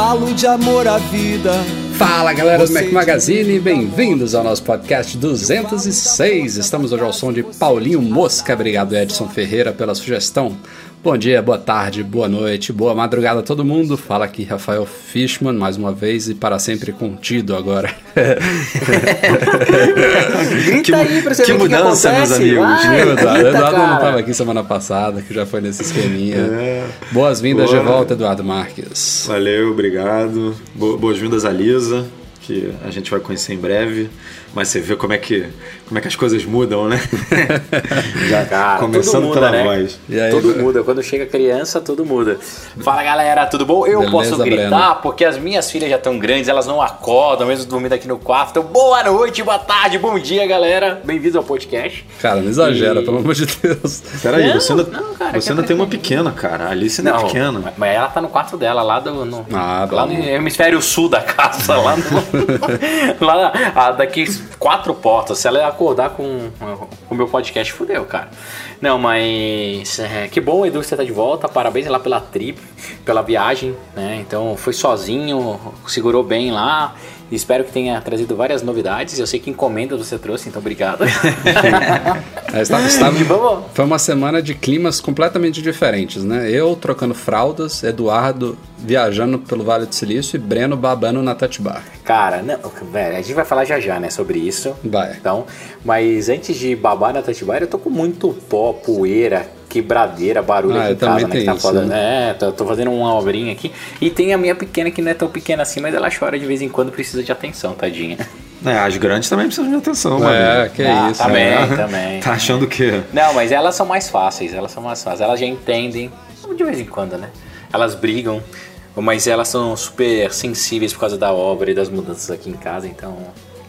Falo de amor à vida. Fala galera do Mac Magazine, bem-vindos ao nosso podcast 206. Estamos hoje ao som de Paulinho Mosca. Obrigado, Edson Ferreira, pela sugestão. Bom dia, boa tarde, boa noite, boa madrugada a todo mundo. Fala aqui Rafael Fishman mais uma vez e para sempre contido agora. Grita que, aí pra você que ver mudança, que meus amigos. Vai, Eduardo, grita, Eduardo não estava aqui semana passada, que já foi nesse esqueminha. É. Boas-vindas de volta, Eduardo Marques. Valeu, obrigado. Bo- Boas-vindas a Lisa, que a gente vai conhecer em breve. Mas você vê como é que, como é que as coisas mudam, né? Já Cara, começando tudo muda, pela né? voz. E aí, tudo vai- muda. Quando chega criança, tudo muda. Fala galera, tudo bom? Eu Beleza, posso gritar Breno? porque as minhas filhas já estão grandes, elas não acordam, mesmo dormindo aqui no quarto. Então, boa noite, boa tarde, bom dia, galera. Bem-vindos ao podcast. Cara, não exagera, E- pelo amor de Deus. Peraí, Não, você ainda, não, cara, você ainda tem uma pequena, cara. A Alice ainda é pequena. Mas ela tá no quarto dela, lá do. No, Ah, lá bom. no hemisfério sul da casa, lá no. lá ah, daqui quatro portas. Se ela acordar com o meu podcast, fudeu, cara. Não, mas. é, que bom, Edu, você tá de volta. Parabéns lá pela trip, pela viagem, né? Então foi sozinho, segurou bem lá. Espero que tenha trazido várias novidades. Eu sei que encomenda você trouxe, então obrigado. É, estava- estava- E vamos- foi uma semana de climas completamente diferentes, né? Eu trocando fraldas, Eduardo viajando pelo Vale do Silício e Breno babando na Tatibá. Cara, não, velho, a gente vai falar já já, né, sobre isso. Vai. Então, mas antes de babar na Tatibaia, eu tô com muito pó, poeira, quebradeira, barulho Ah, aqui em casa, né? Que tá isso, foda. né? É, tô, tô fazendo uma obrinha aqui. E tem a minha pequena que não é tão pequena assim, mas ela chora de vez em quando, precisa de atenção, tadinha. É, as grandes também precisam de atenção, É, mano. que Ah, isso. também, né? também. Tá achando que. Não, mas elas são mais fáceis, elas são mais fáceis. Elas já entendem, de vez em quando, né? Elas brigam, mas elas são super sensíveis por causa da obra e das mudanças aqui em casa, então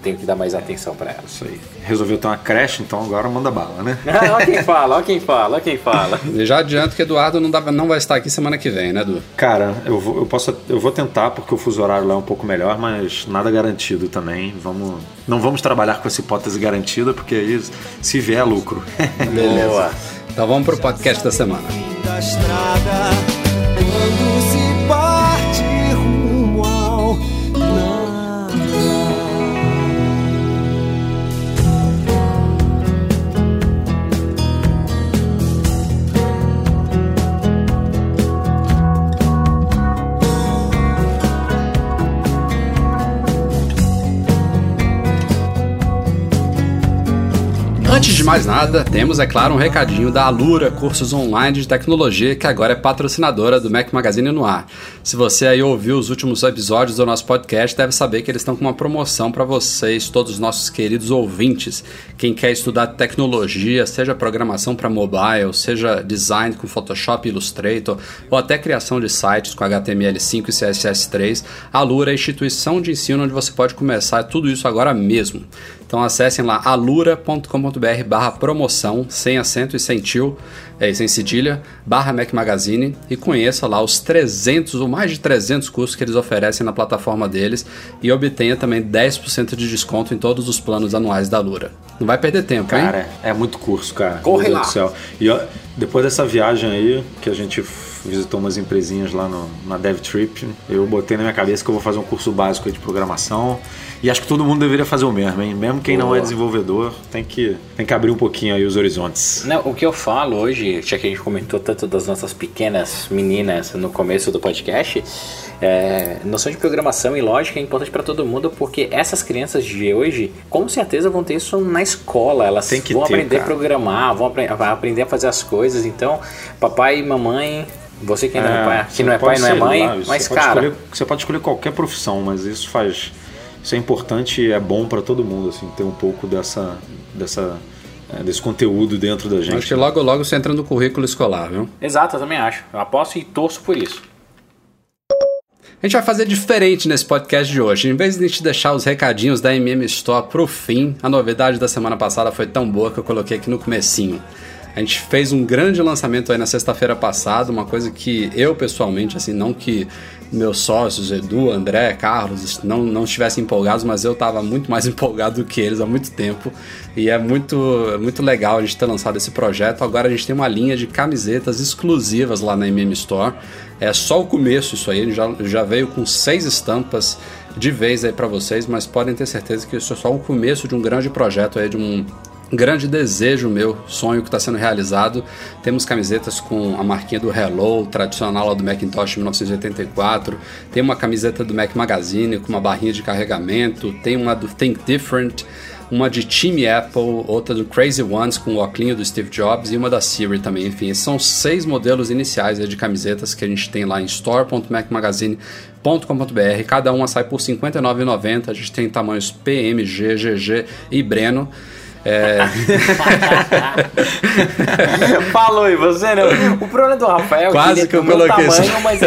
tenho que dar mais atenção pra elas. Isso aí. Resolveu ter uma creche, então agora manda bala, né? Ah, Olha quem fala, olha quem fala, olha quem fala. Já adianto que Eduardo não, dá- não vai estar aqui semana que vem, né, Edu? Cara, eu vou, eu posso, eu vou tentar porque o fuso horário lá é um pouco melhor, mas nada garantido também. Vamos, não vamos trabalhar com essa hipótese garantida porque aí se vier é lucro. Beleza. Boa. Então vamos pro podcast da semana. Da estrada, mais nada, temos, é claro, um recadinho da Alura Cursos Online de Tecnologia, que agora é patrocinadora do Mac Magazine no ar. Se você aí ouviu os últimos episódios do nosso podcast, deve saber que eles estão com uma promoção para vocês, todos os nossos queridos ouvintes. Quem quer estudar tecnologia, seja programação para mobile, seja design com Photoshop Illustrator, ou até criação de sites com HTML5 e CSS3, a Alura é a instituição de ensino onde você pode começar tudo isso agora mesmo. Então acessem lá alura.com.br barra promoção, sem acento e sem tio, é, sem cedilha, barra Mac Magazine e conheça lá os 300 ou mais de 300 cursos que eles oferecem na plataforma deles e obtenha também 10% de desconto em todos os planos anuais da Alura. Não vai perder tempo, hein? Cara, é muito curso, cara. Corre lá. do céu. E ó, depois dessa viagem aí, que a gente visitou umas empresinhas lá no, na DevTrip, eu botei na minha cabeça que eu vou fazer um curso básico de programação. E acho que todo mundo deveria fazer o mesmo, hein? Mesmo quem não é desenvolvedor, tem que, tem que abrir um pouquinho aí os horizontes. Não, o que eu falo hoje, já que a gente comentou tanto das nossas pequenas meninas no começo do podcast, é, noção de programação e lógica é importante para todo mundo porque essas crianças de hoje com certeza vão ter isso na escola. Elas vão ter, aprender a cara. programar, vão apre- aprender a fazer as coisas. Então, papai e mamãe, você que não é, pai, que não é pode pai, não é mãe, lá, mas você pode cara, escolher- você pode escolher qualquer profissão, mas isso faz. Isso é importante e é bom para todo mundo, assim, ter um pouco dessa. dessa é, desse conteúdo dentro da gente. Acho que logo logo você entra no currículo escolar, viu? Exato, eu também acho. Eu aposto e torço por isso. A gente vai fazer diferente nesse podcast de hoje. Em vez de a gente deixar os recadinhos da MM Store pro fim, a novidade da semana passada foi tão boa que eu coloquei aqui no comecinho. A gente fez um grande lançamento aí na sexta-feira passada, uma coisa que eu pessoalmente, assim, não que meus sócios, Edu, André, Carlos, não, não estivessem empolgados, mas eu estava muito mais empolgado do que eles há muito tempo. E é muito, é muito legal a gente ter lançado esse projeto. Agora a gente tem uma linha de camisetas exclusivas lá na MM Store. É só o começo isso aí, já, já veio com seis estampas de vez aí para vocês, mas podem ter certeza que isso é só o começo de um grande projeto aí, de um grande desejo meu, sonho que está sendo realizado. Temos camisetas com a marquinha do Hello, tradicional lá do Macintosh 1984. Tem uma camiseta do Mac Magazine com uma barrinha de carregamento. Tem uma do Think Different. Uma de Team Apple, outra do Crazy Ones com o óculos do Steve Jobs e uma da Siri também. Enfim, são seis modelos iniciais de camisetas que a gente tem lá em store.macmagazine.com.br. Cada uma sai por R$ 59,90. A gente tem tamanhos PMG, GG e Breno. É... Falou e você não. O problema do Rafael Quase é que, eu do meu tamanho, isso. mas.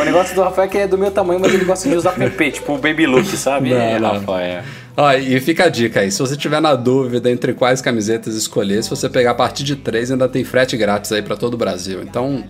o negócio do Rafael é que ele é do meu tamanho, mas ele gosta de usar PP, tipo o Baby Look, sabe? Não, é, não. Rafael. Ó, e fica a dica aí, se você tiver na dúvida entre quais camisetas escolher, se você pegar a partir de três, ainda tem frete grátis aí para todo o Brasil. Então,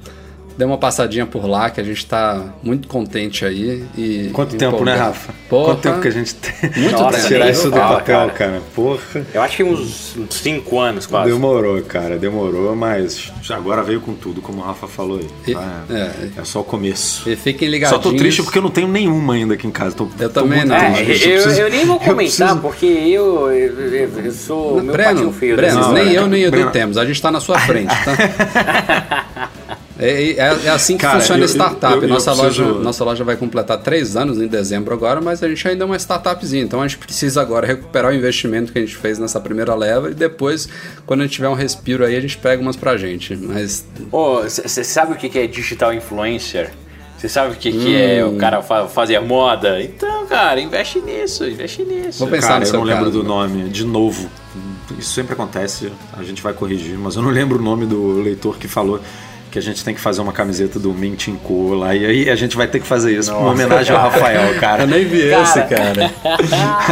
dê uma passadinha por lá, que a gente tá muito contente aí. E Quanto tempo, né. Rafa? Porra, Quanto tempo que a gente tem Muito pra tempo. tirar Nem isso do papel, cara. cara? Porra. Eu acho que uns 5 anos quase. Demorou, cara, demorou, mas agora veio com tudo, como o Rafa falou aí. E- tá? é. é. só o começo. E fiquem Só ligadinhos. tô triste porque eu não tenho nenhuma ainda aqui em casa. Tô, Eu tô também não. É, eu, preciso- eu nem vou eu comentar, preciso- porque eu, eu, eu- eu sou meu Breno, patinho feio Breno, dessa nem história. eu nem Edu Breno. temos, a gente tá na sua frente, tá? É, é- é assim que Cara, funciona eu- a startup. eu- eu nossa, preciso- loja, nossa loja vai completar três anos em dezembro agora, mas a gente ainda é uma startupzinha. Então a gente precisa agora recuperar o investimento que a gente fez nessa primeira leva e depois, quando a gente tiver um respiro aí, a gente pega umas pra gente. Mas Você sabe o que é digital influencer? Você sabe o que, que é Hum. o cara fa fazer moda? Então, cara, investe nisso, investe nisso. Vou pensar Cara, no eu não lembro caso. do nome, de novo. Isso sempre acontece, a gente vai corrigir, mas eu não lembro o nome do leitor que falou que a gente tem que fazer uma camiseta do Mint in Co lá. E aí a gente vai ter que fazer isso uma homenagem ao Rafael, cara. eu nem vi Cara. esse, cara.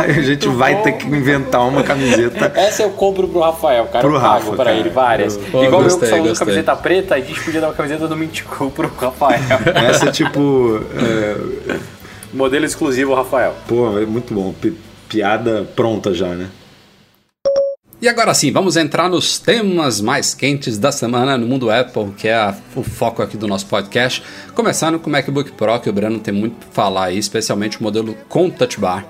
a gente vai ter que inventar uma camiseta. Essa eu compro pro Rafael, cara. Pro eu pago Rafa, pra cara. ele várias. Pô, Igual eu gostei, que só uso gostei. camiseta preta, a gente podia dar uma camiseta do Mintico pro Rafael. Essa é tipo. é, Modelo exclusivo Rafael. pô, é muito bom. Pi- piada pronta já, né? E agora sim, vamos entrar nos temas mais quentes da semana no mundo Apple, que é a- o foco aqui do nosso podcast. Começando com o MacBook Pro, que o Breno tem muito pra falar aí, especialmente o modelo com Touch Bar.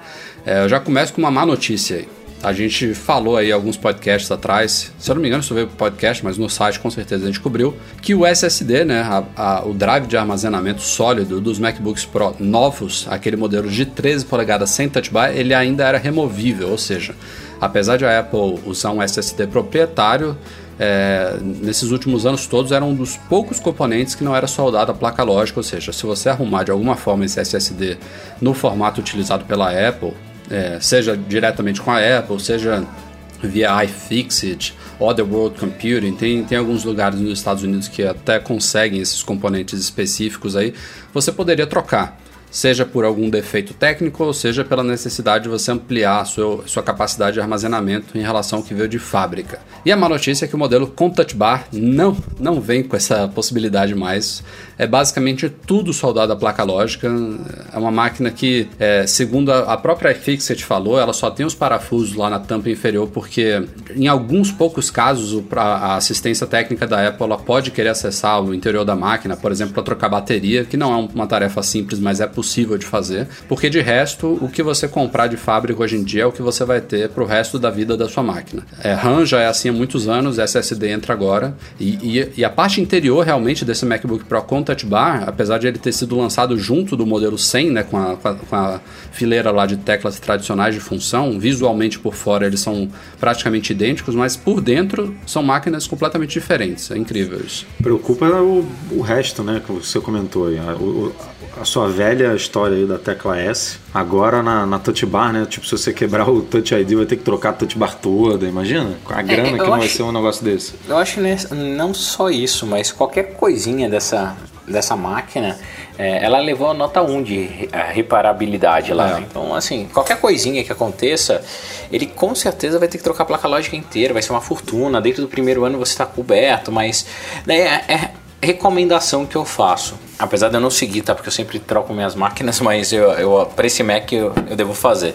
É, eu já começo com uma má notícia aí. A gente falou aí alguns podcasts atrás, se eu não me engano, isso veio pro podcast, mas no site com certeza a gente cobriu, que o SSD, né, a- a- o drive de armazenamento sólido dos MacBooks Pro novos, aquele modelo de 13 polegadas sem Touch Bar, ele ainda era removível, ou seja, apesar de a Apple usar um SSD proprietário, é, nesses últimos anos todos era um dos poucos componentes que não era soldado à placa lógica, ou seja, se você arrumar de alguma forma esse SSD no formato utilizado pela Apple, é, seja diretamente com a Apple, seja via iFixit, Otherworld Computing, tem, tem alguns lugares nos Estados Unidos que até conseguem esses componentes específicos aí, você poderia trocar seja por algum defeito técnico ou seja pela necessidade de você ampliar a sua, sua capacidade de armazenamento em relação ao que veio de fábrica. E a má notícia é que o modelo com Touch Bar não, não vem com essa possibilidade mais. É basicamente tudo soldado à placa lógica. É uma máquina que, é, segundo a, a própria iFixit falou, ela só tem os parafusos lá na tampa inferior porque em alguns poucos casos a assistência técnica da Apple pode querer acessar o interior da máquina, por exemplo, para trocar bateria, que não é uma tarefa simples, mas é possível de fazer, porque de resto, o que você comprar de fábrica hoje em dia é o que você vai ter para o resto da vida da sua máquina. É, RAM já é assim muitos anos, SSD entra agora, e, e- e a parte interior realmente desse MacBook Pro com Touch Bar, apesar de ele ter sido lançado junto do modelo 100, né, com a, com a- com a fileira lá de teclas tradicionais de função, visualmente por fora eles são praticamente idênticos, mas por dentro são máquinas completamente diferentes. É incrível isso. Preocupa o, o resto, né? Que você comentou aí. A, o- a sua velha história aí da tecla S. Agora na, na Touch Bar, né? Tipo, se você quebrar o Touch ID, vai ter que trocar a Touch Bar toda. Imagina? Com a grana eu que não vai acho- ser um negócio desse. Eu acho que não só isso, mas qualquer coisinha dessa, dessa máquina, é, ela levou a nota 1 de reparabilidade lá. É. né? Então, assim, qualquer coisinha que aconteça, ele com certeza vai ter que trocar a placa lógica inteira, vai ser uma fortuna. Dentro do primeiro ano você está coberto, mas daí é, é recomendação que eu faço. Apesar de eu não seguir, tá? Porque eu sempre troco minhas máquinas, mas eu, eu para esse Mac eu, eu devo fazer.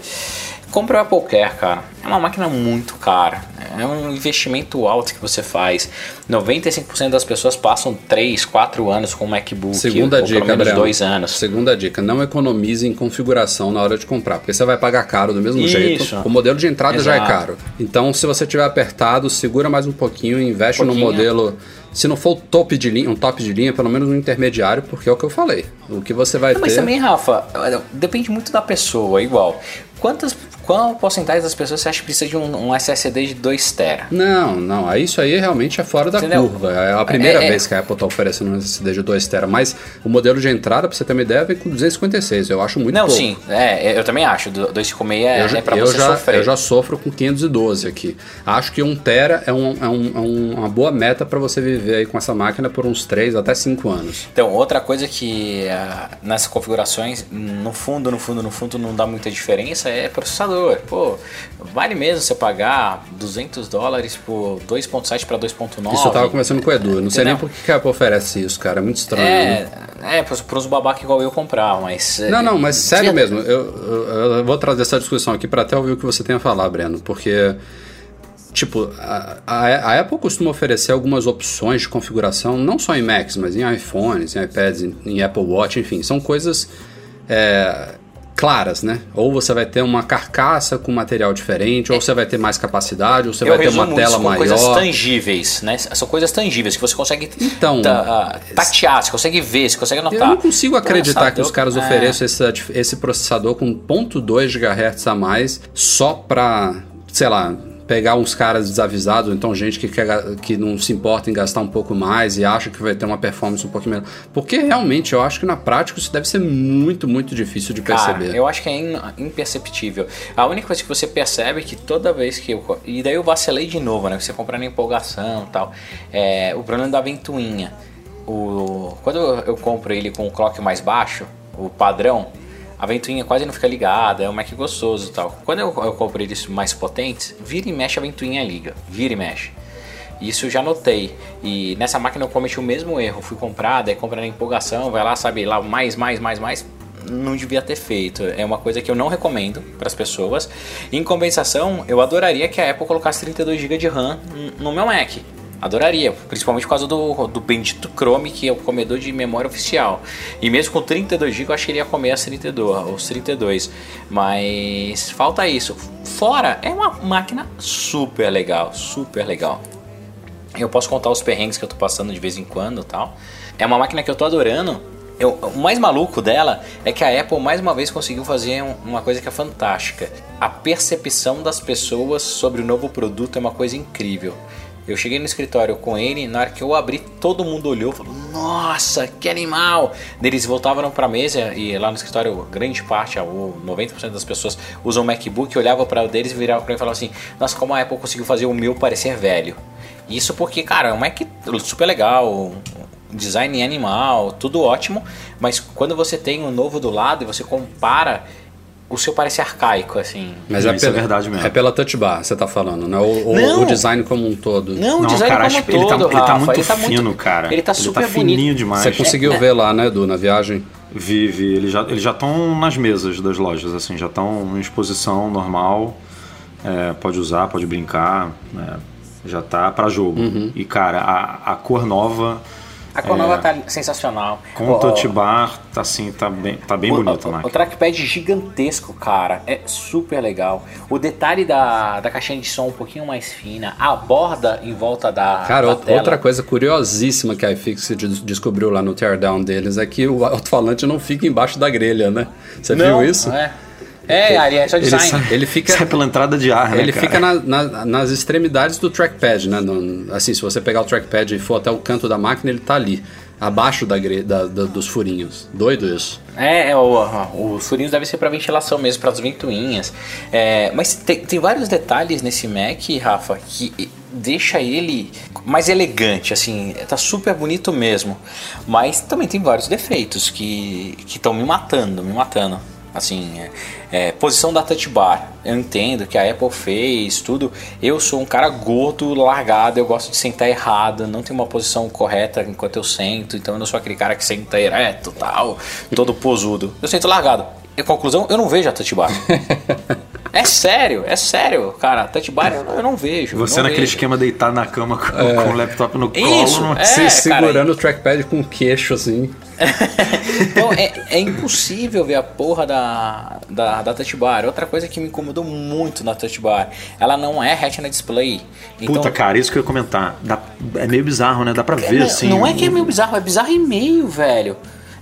Compra o Apple Care, cara. É uma máquina muito cara. É um investimento alto que você faz. 95% das pessoas passam 3, 4 anos com o MacBook. Segunda ou dica, pelo menos Breno. 2 anos. Segunda dica, não economize em configuração na hora de comprar, porque você vai pagar caro do mesmo Isso. jeito. O modelo de entrada já é Exato. caro. Então, se você tiver apertado, segura mais um pouquinho, investe no Pouquinho. modelo. Se não for o top de linha, um top de linha, pelo menos um intermediário, porque é o que eu falei. O que você vai Não, ter. mas também, Rafa, depende muito da pessoa, igual. Quantas, qual porcentagem das pessoas você acha que precisa de um, um SSD de 2 TB? Não, não, isso aí realmente é fora da Entendeu? curva. É a primeira É, é. vez que a Apple está oferecendo um SSD de 2 TB, mas o modelo de entrada, pra você ter uma ideia, vem com 256. Eu acho muito Não, pouco. sim, é, eu também acho. do- 256 é, eu, é pra eu você já, sofrer. eu já sofro com 512 aqui. Acho que 1 tera é, um- é um- é um- uma boa meta para você viver aí com essa máquina por uns 3 até 5 anos. Então, outra coisa que ah, nessas configurações, no fundo, no fundo, no fundo, não dá muita diferença é processador. Pô, vale mesmo você pagar 200 dólares por 2.7 para 2.9? Isso eu tava conversando com o Edu. Eu não sei nem por que a Apple oferece isso, cara. É muito estranho. É, né? é para os babaca igual eu comprar, mas... Não, não, mas sério mesmo, eu, eu- eu vou trazer essa discussão aqui para até ouvir o que você tem a falar, Breno, porque, tipo, a, a, a Apple costuma oferecer algumas opções de configuração, não só em Macs, mas em iPhones, em iPads, em, em Apple Watch, enfim, são coisas é, claras, né? Ou você vai ter uma carcaça com material diferente, ou você vai ter mais capacidade, ou você eu vai ter uma tela maior. coisas tangíveis, né? São coisas tangíveis que você consegue Então, ta- tatear, você consegue ver, você consegue Eu notar. não consigo acreditar Nossa, que os eu- caras é. ofereçam esse, esse processador com 0.2 GHz a mais só pra, sei lá, pegar uns caras desavisados, ou então gente que, quer, que não se importa em gastar um pouco mais e acha que vai ter uma performance um pouquinho melhor. Porque realmente eu acho que na prática isso deve ser muito, muito difícil de Cara, perceber. eu acho que é in- imperceptível. A única coisa que você percebe é que toda vez que eu. E daí eu vacilei de novo, né? Você comprar na empolgação e tal. É, o problema da ventoinha. O, quando eu, eu compro ele com o clock mais baixo, o padrão, a ventoinha quase não fica ligada, é um Mac gostoso tal. Quando eu, eu compro eles mais potentes, vira e mexe a ventoinha liga. Vira e mexe. Isso eu já notei. E nessa máquina eu cometi o mesmo erro. Fui comprar, daí compra na empolgação, vai lá, sabe, lá mais, mais, mais, mais. Não devia ter feito. É uma coisa que eu não recomendo para as pessoas. Em compensação, eu adoraria que a Apple colocasse 32 GB de RAM no meu Mac. Adoraria, principalmente por causa do, do bendito Chrome, que é o comedor de memória oficial. E mesmo com 32 GB, eu acho que ele ia comer as 32, os 32. Mas falta isso. Fora, é uma máquina super legal, super legal. Eu posso contar os perrengues que eu tô passando de vez em quando tal. É uma máquina que eu tô adorando. Eu- o mais maluco dela é que a Apple mais uma vez conseguiu fazer um- uma coisa que é fantástica. A percepção das pessoas sobre o novo produto é uma coisa incrível. Eu cheguei no escritório com ele, na hora que eu abri, todo mundo olhou falou: Nossa, que animal! Eles voltavam pra mesa e lá no escritório, grande parte, ou 90% das pessoas usam MacBook, olhavam para o deles e viravam pra mim e falavam assim: Nossa, como a Apple conseguiu fazer o meu parecer velho. Isso porque, cara, é um Mac super legal, design animal, tudo ótimo, mas quando você tem um novo do lado e você compara, o seu parece arcaico, assim. Mas é, isso é pela, verdade mesmo. é pela touch bar, você tá falando, né? O, o- Não. o design como um todo. Não, o Não, design cara, como um acho que ele tá- todo, ele tá Rafa, muito fino, cara. Ele tá Ele super tá bonito. fininho demais. Você conseguiu É, ver lá, né, Edu, na viagem? Vive, eles já eles já estão nas mesas das lojas, assim, já estão em exposição normal. é, pode usar, pode brincar, né, já tá para jogo. Uhum. E cara, a, a cor nova A cor nova tá sensacional. com o touch bar tá assim, tá bem, tá bem o, bonito, o, né? o trackpad gigantesco, cara, é super legal. O detalhe da, da caixinha de som um pouquinho mais fina, a borda em volta da, Cara, da out- tela. outra coisa curiosíssima que a des- descobriu lá no teardown deles é que o alto-falante não fica embaixo da grelha, né? Você Não, viu isso? É. É, ali é só Ele, design. sa- ele fica. Sai pela entrada de ar, né, Ele cara? fica na- na- nas extremidades do trackpad, né? No- assim, se você pegar o trackpad e for até o canto da máquina, ele tá ali, abaixo da, da- da- dos furinhos. Doido isso. É, é, o, os furinhos devem ser para ventilação mesmo, para as ventoinhas. É, mas tem, tem vários detalhes nesse Mac, Rafa, que deixa ele mais elegante, assim, tá super bonito mesmo. Mas também tem vários defeitos que estão me matando, me matando. Assim, é, é, posição da touch bar. Eu entendo que a Apple fez tudo. Eu sou um cara gordo, largado. Eu gosto de sentar errado. Não tenho uma posição correta enquanto eu sento. Então eu não sou aquele cara que senta ereto, tal, todo posudo. Eu sento largado. E conclusão, eu não vejo a touch bar. é sério, é sério, cara. Touch bar eu, não- eu não vejo. Você não naquele vejo. esquema deitar na cama com, com o laptop no colo. Isso, não- é. Se- cara, segurando o trackpad com o queixo, assim. Então é, é impossível ver a porra da, da, da touch bar. Outra coisa que me incomodou muito na touch bar, ela não é retina display. Então, Puta, cara, isso que eu ia comentar. Dá- é meio bizarro, né? Dá pra ver, não, assim. não é que é meio bizarro, é bizarro e meio, velho.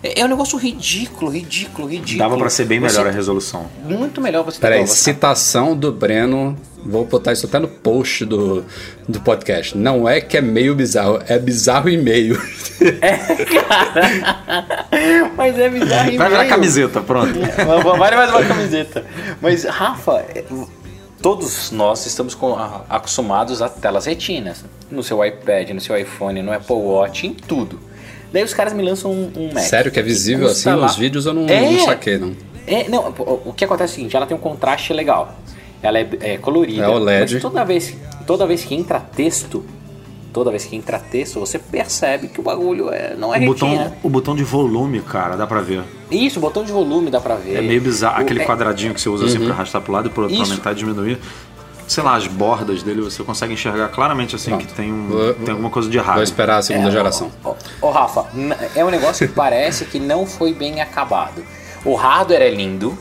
É, é um negócio ridículo, ridículo, ridículo. Dava pra ser bem melhor Você- a resolução. Muito melhor você Peraí, citação do Breno. Vou botar isso até no post do, do podcast. Não é que é meio bizarro, é bizarro e meio. Mas é bizarro e Vai virar meio. camiseta, pronto. Vale mais uma camiseta. Mas, Rafa, é, todos nós estamos com- acostumados a telas retinas. No seu iPad, no seu iPhone, no Apple Watch, em tudo. Daí os caras me lançam um, um Mac. Sério que é visível assim lá- nos vídeos? Eu não, É. não saquei, não. É, não, o o que acontece é o seguinte, ela tem um contraste legal. Ela é, é colorida. É OLED. Mas toda vez, toda vez que entra texto, toda vez que entra texto, você percebe que o bagulho é, não é O botão, o botão de volume, cara, dá pra ver. Isso, o botão de volume dá pra ver. É meio bizarro. O- Aquele é- quadradinho que você usa assim pra arrastar pro lado e pra pra aumentar e diminuir. Sei lá, as bordas dele você consegue enxergar claramente assim que tem, um, Vou- tem alguma coisa de errado. Vou esperar a segunda É, geração. Ô, ô, Rafa, n- é um negócio que parece que não foi bem acabado. O hardware é lindo,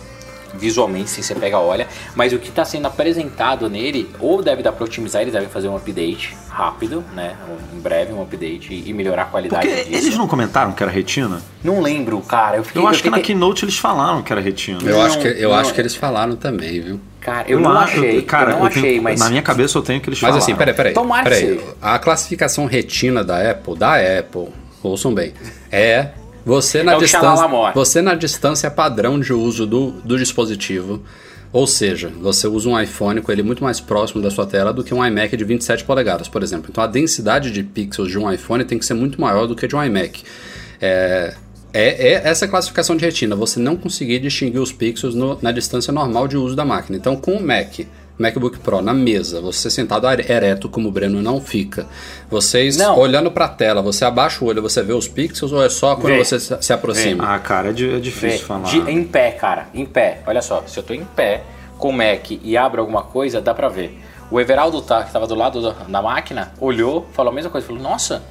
visualmente, se você pega olha, mas o que está sendo apresentado nele, ou deve dar para otimizar, eles devem fazer um update rápido, né? Em breve, um update e e melhorar a qualidade Porque disso. eles não comentaram que era retina? Não lembro, cara. Eu, fiquei, Eu acho que na Keynote eles falaram que era retina. Eu, Não, acho, que, eu não, acho é- que eles falaram também, viu? Cara, eu não acho- achei. cara, eu não eu tenho- achei, mas. Na minha cabeça eu tenho que eles Mas falaram. assim, peraí, peraí. Tomara que peraí. seja. A classificação retina da Apple, da Apple, ouçam bem, é você na É distância. Você na distância padrão de uso do, do dispositivo. Ou seja, você usa um iPhone com ele muito mais próximo da sua tela do que um iMac de 27 polegadas, por exemplo. Então a densidade de pixels de um iPhone tem que ser muito maior do que de um iMac. É, é, é essa classificação de retina, você não conseguir distinguir os pixels no- na distância normal de uso da máquina. Então, com o Mac, MacBook Pro na mesa, você sentado ereto como o Breno não fica, vocês Não. olhando para a tela, você abaixa o olho, você vê os pixels ou é só quando Vê. você se aproxima? Ah, cara, é, é Vê, difícil falar. de- em pé, cara, em pé. Olha só, se eu tô em pé com o Mac e abro alguma coisa, dá pra ver. O Everaldo tá, que tava do lado da, da máquina, olhou, falou a mesma coisa, falou, nossa,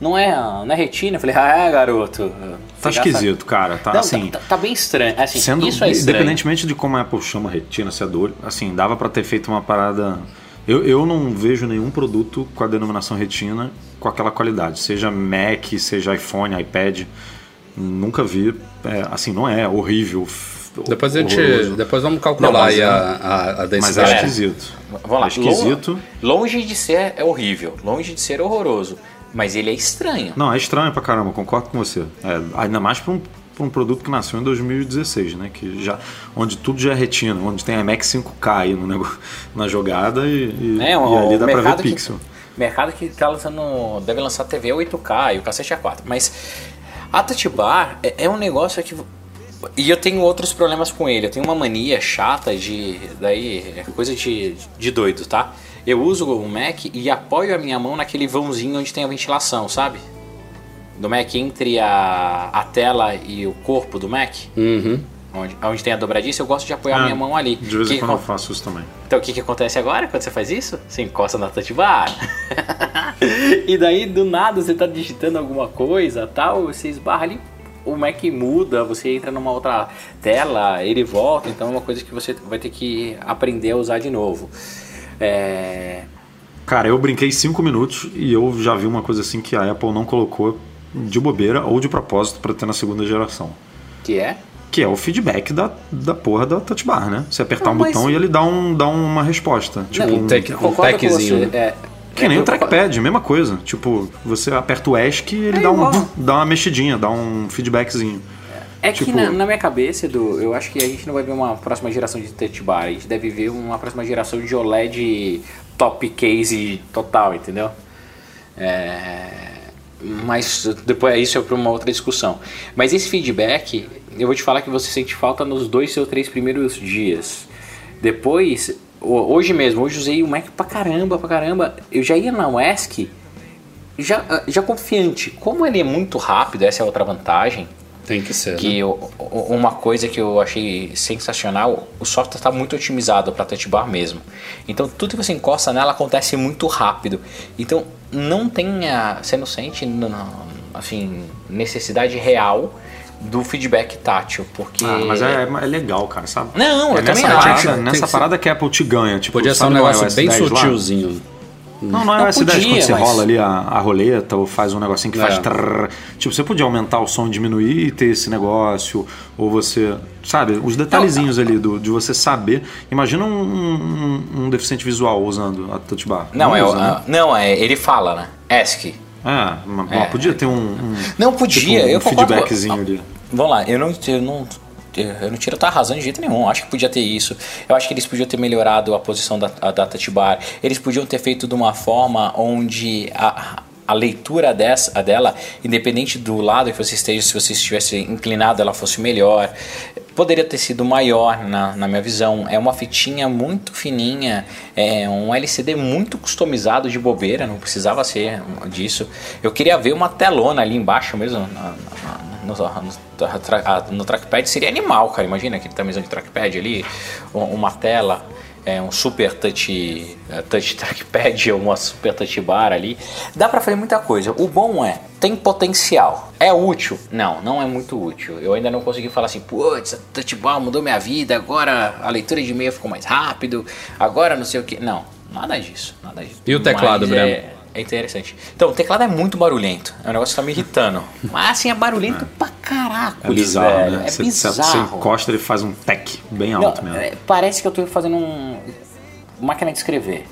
não é, não é retina? Eu falei, ah, é, garoto. Tá esquisito, cara. Tá Não, assim. tá, tá bem estranho. Assim, Sendo, isso é estranho. independentemente de como a Apple chama retina, se é do olho, assim, dava pra ter feito uma parada. Eu, eu não vejo nenhum produto com a denominação retina com aquela qualidade, seja Mac, seja iPhone, iPad, nunca vi. É, assim, não é horrível. Depois a gente, horroroso, depois vamos calcular Não, mas aí é- a, a, a mas é densidade. esquisito. Vamos lá, É esquisito. Longe, longe de ser é horrível, longe de ser horroroso, mas ele é estranho. Não, é estranho pra caramba, concordo com você. É, ainda mais pra um, pra um produto que nasceu em 2016, né? Que já, onde tudo já é retina, onde tem iMac 5K aí no negócio, na jogada e, e, É, e o, ali dá pra ver que, pixel. mercado que tá lançando, deve lançar TV 8K e o cacete é 4, mas a Touch Bar é, é um negócio que e eu tenho outros problemas com ele. Eu tenho uma mania chata de daí é coisa de, de doido, tá? Eu uso o Mac e apoio a minha mão naquele vãozinho onde tem a ventilação, sabe? Do Mac entre a, a tela e o corpo do Mac, Uhum. onde, onde tem a dobradiça, eu gosto de apoiar a Ah, minha mão ali. De vez em quando eu faço isso também. então o que, que acontece agora quando você faz isso? Você encosta na touch bar. e daí do nada você tá digitando alguma coisa tal, você esbarra ali, o Mac muda, você entra numa outra tela, ele volta, então é uma coisa que você vai ter que aprender a usar de novo. É... Cara, eu brinquei 5 minutos e eu já vi uma coisa assim que a Apple não colocou de bobeira ou de propósito para ter na segunda geração. Que é? que é o feedback da, da porra da touch bar, né? Você apertar Não, um mas- botão e ele dá, um, dá uma resposta. Tipo, um um- tec- um techzinho. você, né? é, que nem eu o trackpad, mesma coisa. Tipo, você aperta o ESC e ele É dá, um, dá uma mexidinha, dá um feedbackzinho. É que Tipo- na, na minha cabeça, Edu, eu acho que a gente não vai ver uma próxima geração de touch bar, a gente deve ver uma próxima geração de OLED top case total, entendeu? É, mas depois isso é para uma outra discussão. Mas esse feedback, eu vou te falar que você sente falta nos dois ou três primeiros dias. Depois, ho- hoje mesmo, hoje usei o Mac pra caramba, pra caramba. Eu já ia na UESC já, já confiante. Como ele é muito rápido, essa é outra vantagem. Tem que ser. né? Que o- o- uma coisa que eu achei sensacional, o software está muito otimizado para touch bar mesmo. Então tudo que você encosta nela acontece muito rápido. Então não tenha, você não sente assim, necessidade real do feedback tátil, porque Ah, mas é, é legal, cara, sabe? Não, eu é também nessa acho. parada, Tem nessa parada que a Apple te ganha. Tipo, Podia ser um negócio bem 10 lá? sutilzinho. Não, não é Não o S10 quando podia, você mas- rola ali a, a roleta ou faz um negocinho que É. faz trrr. Tipo, você podia aumentar o som, diminuir e ter esse negócio. Ou você, sabe, os detalhezinhos ali do, de você saber. Imagina um, um- um deficiente visual usando a touch bar. Não, é, o- usa, né? ah, não, é, ele fala, né? ESC. É, mas É. podia ter um, um, Não podia, tipo, um eu concordo com- feedbackzinho ali. Vamos lá, eu não, eu não, eu não tiro tá arrasando de jeito nenhum. Acho que podia ter isso. Eu acho que eles podiam ter melhorado a posição da, a, da bar. Eles podiam ter feito de uma forma onde a, a leitura dessa, dela, independente do lado que você esteja, se você estivesse inclinado, ela fosse melhor. Poderia ter sido maior na, na minha visão. É uma fitinha muito fininha, é um LCD muito customizado de bobeira, não precisava ser disso. Eu queria ver uma telona ali embaixo mesmo, na- na- ah, no trackpad seria animal, cara. Imagina aquele tamanho de trackpad ali, uma tela, é, um super touch, eh, touch trackpad ou uma super touch bar ali. Dá pra fazer muita coisa. O bom é, tem potencial. É útil? Não, não é muito útil. Eu ainda não consegui falar assim, putz, a touch bar mudou minha vida, agora a leitura de e-mail ficou mais rápido, agora não sei o que. Não, nada disso, nada disso. E o teclado, Mas Breno? É, é interessante. Então, o teclado é muito barulhento. É um negócio que tá me irritando. Mas assim, é barulhento pra caraca. É bizarro, velho. né? É Você- bizarro. Você encosta ele faz um tec bem Não, alto mesmo. é, parece que eu tô fazendo um. máquina de escrever.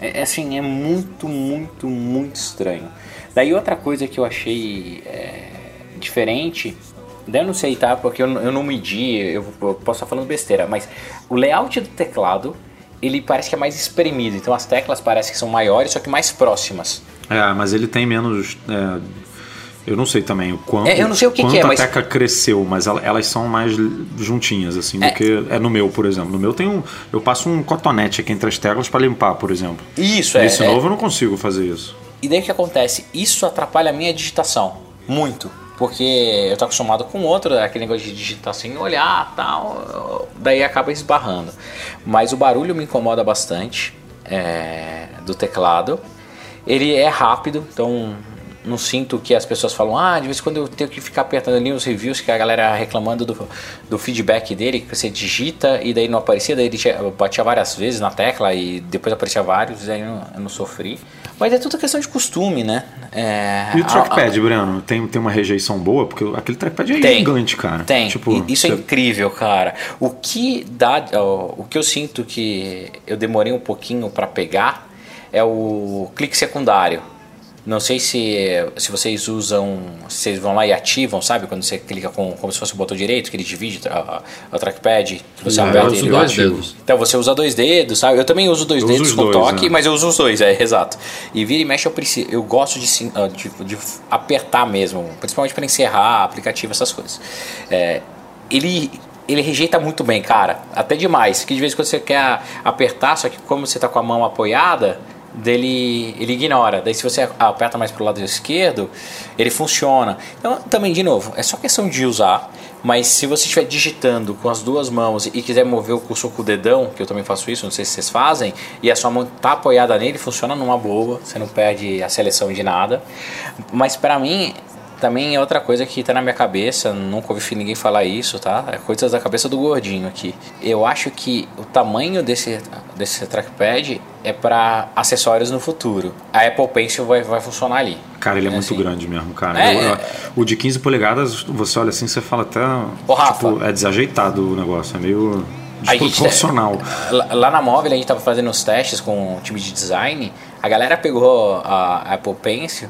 É, é assim, é muito, muito, muito estranho. Daí outra coisa que eu achei é, diferente. Daí eu não sei, tá? Porque eu, não- eu não medi, eu, eu posso estar falando besteira, mas o layout do teclado ele parece que é mais espremido. Então as teclas parecem que são maiores, só que mais próximas. É, mas ele tem menos. é, eu não sei também o quanto. É, eu não sei o que que é, a mas- tecla cresceu, mas ela- elas são mais juntinhas, assim, É. do que é no meu, por exemplo. No meu tem um. Eu passo um cotonete aqui entre as teclas para limpar, por exemplo. Isso, é. Nesse é. novo eu não consigo fazer isso. E daí o que acontece? Isso atrapalha a minha digitação. Muito. Porque eu tô acostumado com outro, aquele negócio de digitar sem olhar tal. Daí acaba esbarrando. Mas o barulho me incomoda bastante é, do teclado. Ele é rápido, então não sinto que as pessoas falam, ah, de vez em quando eu tenho que ficar apertando ali os reviews que a galera reclamando do, do feedback dele, que você digita e daí não aparecia, daí ele batia várias vezes na tecla e depois aparecia vários, e aí eu não, eu não sofri. Mas é tudo questão de costume, né? É, E o a- trackpad, Breno, tem, tem uma rejeição boa? Porque aquele trackpad é Tem. gigante, cara. Tem. Tipo, isso é você- incrível, cara. O que dá, o que eu sinto que eu demorei um pouquinho para pegar é o clique secundário. Não sei se, se vocês usam, se vocês vão lá e ativam, sabe? Quando você clica com, como se fosse o botão direito, que ele divide a- trackpad, você Não, eu aperta uso ele dois dedos. Então você usa dois dedos, sabe? Eu também uso dois Eu uso dedos os com dois, toque, né? mas eu uso os dois, é, exato. E vira e mexe eu preciso, eu gosto de, sim- ah, de, de apertar mesmo, principalmente para encerrar aplicativo, essas coisas. É, ele ele rejeita muito bem, cara, até demais. Que de vez em quando você quer apertar, só que como você tá com a mão apoiada, dele ele ignora. Daí se você aperta mais pro lado esquerdo, ele funciona. Então, também de novo, é só questão de usar. Mas se você estiver digitando com as duas mãos e quiser mover o cursor com o dedão, que eu também faço isso, não sei se vocês fazem, e a sua mão tá apoiada nele, funciona numa boa, você não perde a seleção de nada. Mas para mim, também é outra coisa que tá na minha cabeça, nunca ouvi ninguém falar isso, tá? É coisas da cabeça do gordinho aqui. Eu acho que o tamanho desse, desse trackpad é para acessórios no futuro. A Apple Pencil vai, vai funcionar ali. Cara, ele é, É muito assim. grande mesmo, cara. É, Eu- eu- é. o de 15 polegadas, você olha assim, você fala até. Ô, Rafa. tipo, é desajeitado o negócio, é meio gente- desproporcional. Lá lá na móvel a gente tava fazendo os testes com o time de design. A galera pegou a Apple Pencil.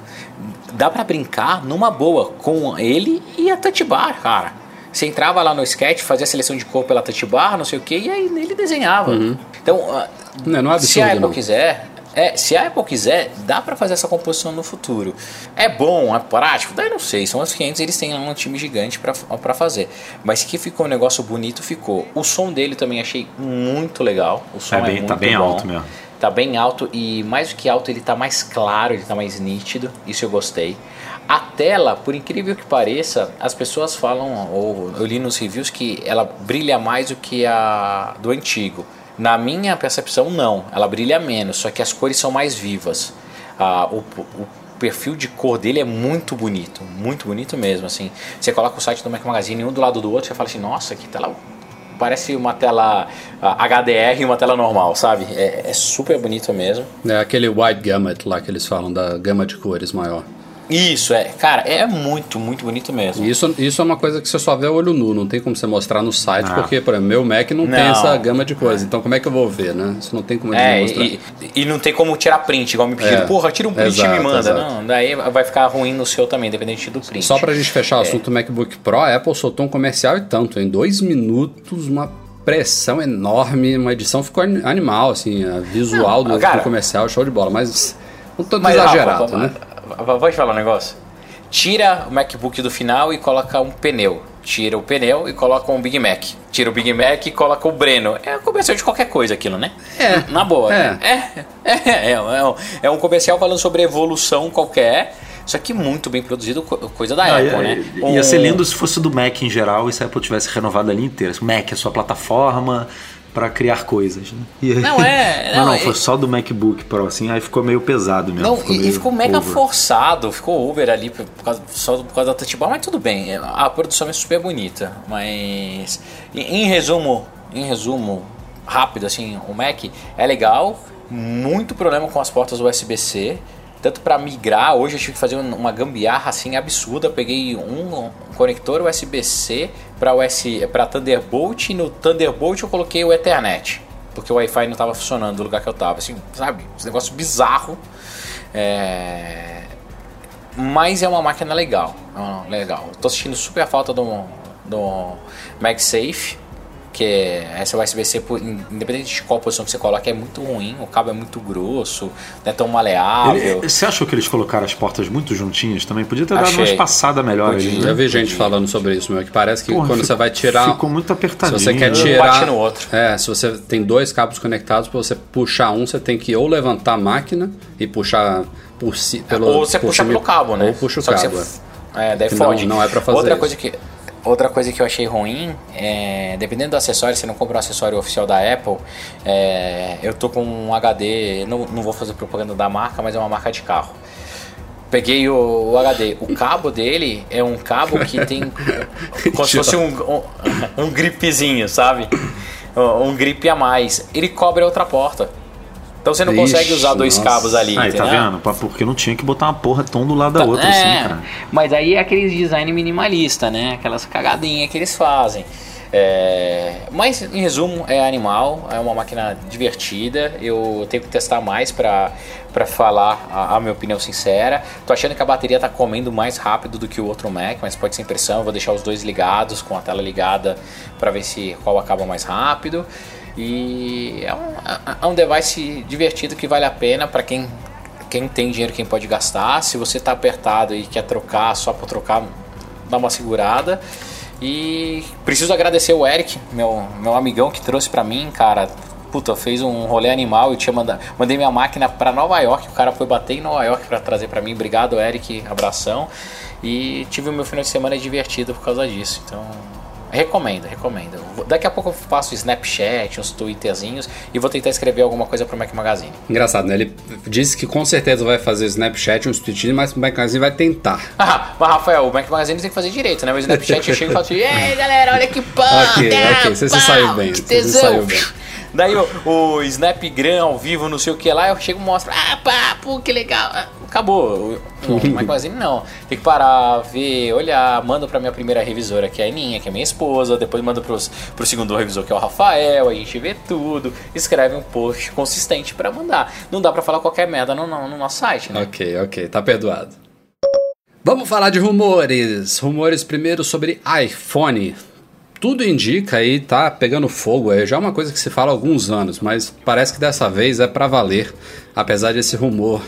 Dá pra brincar numa boa com ele e a touch bar, cara. Você entrava lá no sketch, fazia a seleção de cor pela touch bar, não sei o que, e aí ele desenhava. Então, ah, Não, não é se a Apple não. quiser, é, se a Apple quiser, dá pra fazer essa composição no futuro. É bom, é prático? Daí não sei. São os clientes, eles têm um time gigante pra pra fazer. Mas que ficou um negócio bonito, ficou. O som dele também achei muito legal. O som É é, bem- muito tá bem bom. alto mesmo. Tá bem alto e mais do que alto, ele tá mais claro, ele tá mais nítido. Isso eu gostei. A tela, por incrível que pareça, as pessoas falam, ou eu li nos reviews, que ela brilha mais do que a do antigo. Na minha percepção, não. Ela brilha menos, só que as cores são mais vivas. Ah, o, o perfil de cor dele é muito bonito, muito bonito mesmo. Assim, você coloca o site do Mac Magazine um do lado do outro, você fala assim, nossa, que tela parece uma tela ah, HDR e uma tela normal, sabe? É, é super bonito mesmo. É aquele wide gamut lá que eles falam, da gama de cores maior. Isso, é, cara, é muito, muito bonito mesmo. E isso, isso é uma coisa que você só vê a olho nu, não tem como você mostrar no site, Ah. porque, por exemplo, meu Mac não, tem Não. essa gama de cores. Então como é que eu vou ver, né? Isso não tem como É, mostrar. e, e não tem como tirar print, igual me pediram. É, Porra, tira um print e exato, me manda. exato. Não, daí vai ficar ruim no seu também, dependente do print. Só pra gente fechar o assunto do MacBook Pro, a Apple soltou um comercial e tanto. Em dois minutos, uma pressão enorme, uma edição ficou ani- animal, assim, a visual do, cara- do comercial, show de bola. Mas um tanto Mas, exagerado, Rafa, né? Vou te falar um negócio. Tira o MacBook do final e coloca um pneu. Tira o pneu e coloca um Big Mac. Tira o Big Mac e coloca o Breno. É um comercial de qualquer coisa aquilo, né? É. Na boa. É. né? É, é, é, um- é um comercial falando sobre evolução qualquer. Só que muito bem produzido, co- coisa da Ah, Apple, ia, né? ia Um- ser lindo se fosse do Mac em geral e se a Apple tivesse renovado ali inteira. Mac é sua plataforma para criar coisas. Né? Aí- Não, é, Não, não, é- foi só do MacBook Pro, assim, aí ficou meio pesado mesmo. Não, ficou e, ficou mega over. forçado, ficou over ali por por causa, só por causa da touch bar, mas tudo bem, a produção é super bonita, mas em, em resumo, em resumo, rápido assim, o Mac é legal, muito problema com as portas USB-C, tanto para migrar, hoje eu tive que fazer um- uma gambiarra assim absurda, peguei um conector USB-C para US, para Thunderbolt e no Thunderbolt eu coloquei o Ethernet porque o Wi-Fi não estava funcionando no lugar que eu estava, assim, sabe? Esse negócio bizarro. É... Mas é uma máquina legal, é legal. Tô sentindo super falta do, do MagSafe, que é essa USB-C, independente de qual posição que você coloca, é muito ruim, o cabo é muito grosso, não é tão maleável. Ele- você achou que eles colocaram as portas muito juntinhas também? Podia ter dado Achei. uma espaçada melhor Podia. ali. Já Né? vi gente falando sobre isso, meu, que parece que Porra, quando ficou- você vai tirar. ficou muito Se apertadinho. você quer tirar. bate no outro. É, se você tem dois cabos conectados, para você puxar um, você tem que ou levantar a máquina e puxar por si, pelo. ou você puxa cima- pelo cabo, né? Ou puxa o Só que cabo. você- é, daí Que não- não é pra fazer outra isso. coisa que Outra coisa que eu achei ruim, é, dependendo do acessório, você não compra um acessório oficial da Apple, é, eu tô com um HD, não, não vou fazer propaganda da marca, mas é uma marca de carro. Peguei o, o HD, o cabo dele é um cabo que tem como se fosse um, um, um gripezinho, sabe? Um, um gripe a mais. Ele cobre a outra porta. Então você não Ixi, consegue usar dois nossa. cabos ali, Aí, tá vendo? Porque não tinha que botar uma porra tão do lado da outra É, assim, cara. Mas aí é aquele design minimalista, né? Aquelas cagadinhas que eles fazem. É, mas em resumo, é animal, é uma máquina divertida. Eu tenho que testar mais pra, pra falar a, a minha opinião sincera. Tô achando que a bateria tá comendo mais rápido do que o outro Mac, mas pode ser impressão. Eu vou deixar os dois ligados, com a tela ligada, pra ver se qual acaba mais rápido. E é um, é um device divertido que vale a pena para quem quem tem dinheiro, quem pode gastar. Se você tá apertado e quer trocar só por trocar, dá uma segurada. E preciso agradecer o Eric, meu, meu amigão que trouxe pra mim, cara. Puta, fez um rolê animal e tinha mandado, mandei minha máquina pra Nova York. O cara foi bater em Nova York pra trazer pra mim. Obrigado, Eric, abração. E tive o meu final de semana divertido por causa disso. Então, Recomendo, recomendo. Daqui a pouco eu faço Snapchat, uns twitterzinhos e vou tentar escrever alguma coisa pro Mac Magazine. Engraçado, né? Ele disse que com certeza vai fazer Snapchat, uns tweets, mas o Magazine vai tentar. Ah, mas Rafael, o Mac Magazine tem que fazer direito, né? O Snapchat eu chego e falo assim, ei galera, olha que pã, Ok, ok, você pau, saiu bem, que você tesão." saiu bem. Daí o, o Snapgram ao vivo, não sei o que lá, eu chego e mostro, ah, papo, que legal. Ah, Acabou. O, o Magazine não. Tem que parar, ver, olhar, mando pra minha primeira revisora, que é a Aninha, que é minha esposa, depois mando pros, pro segundo revisor, que é o Rafael, a gente vê tudo, escreve um post consistente pra mandar. Não dá pra falar qualquer merda no, no, no nosso site, né? Ok, ok, tá perdoado. Vamos falar de rumores. Rumores primeiro sobre iPhone. Tudo indica aí, tá pegando fogo aí. Já é uma coisa que se fala há alguns anos, mas parece que dessa vez é para valer, apesar desse rumor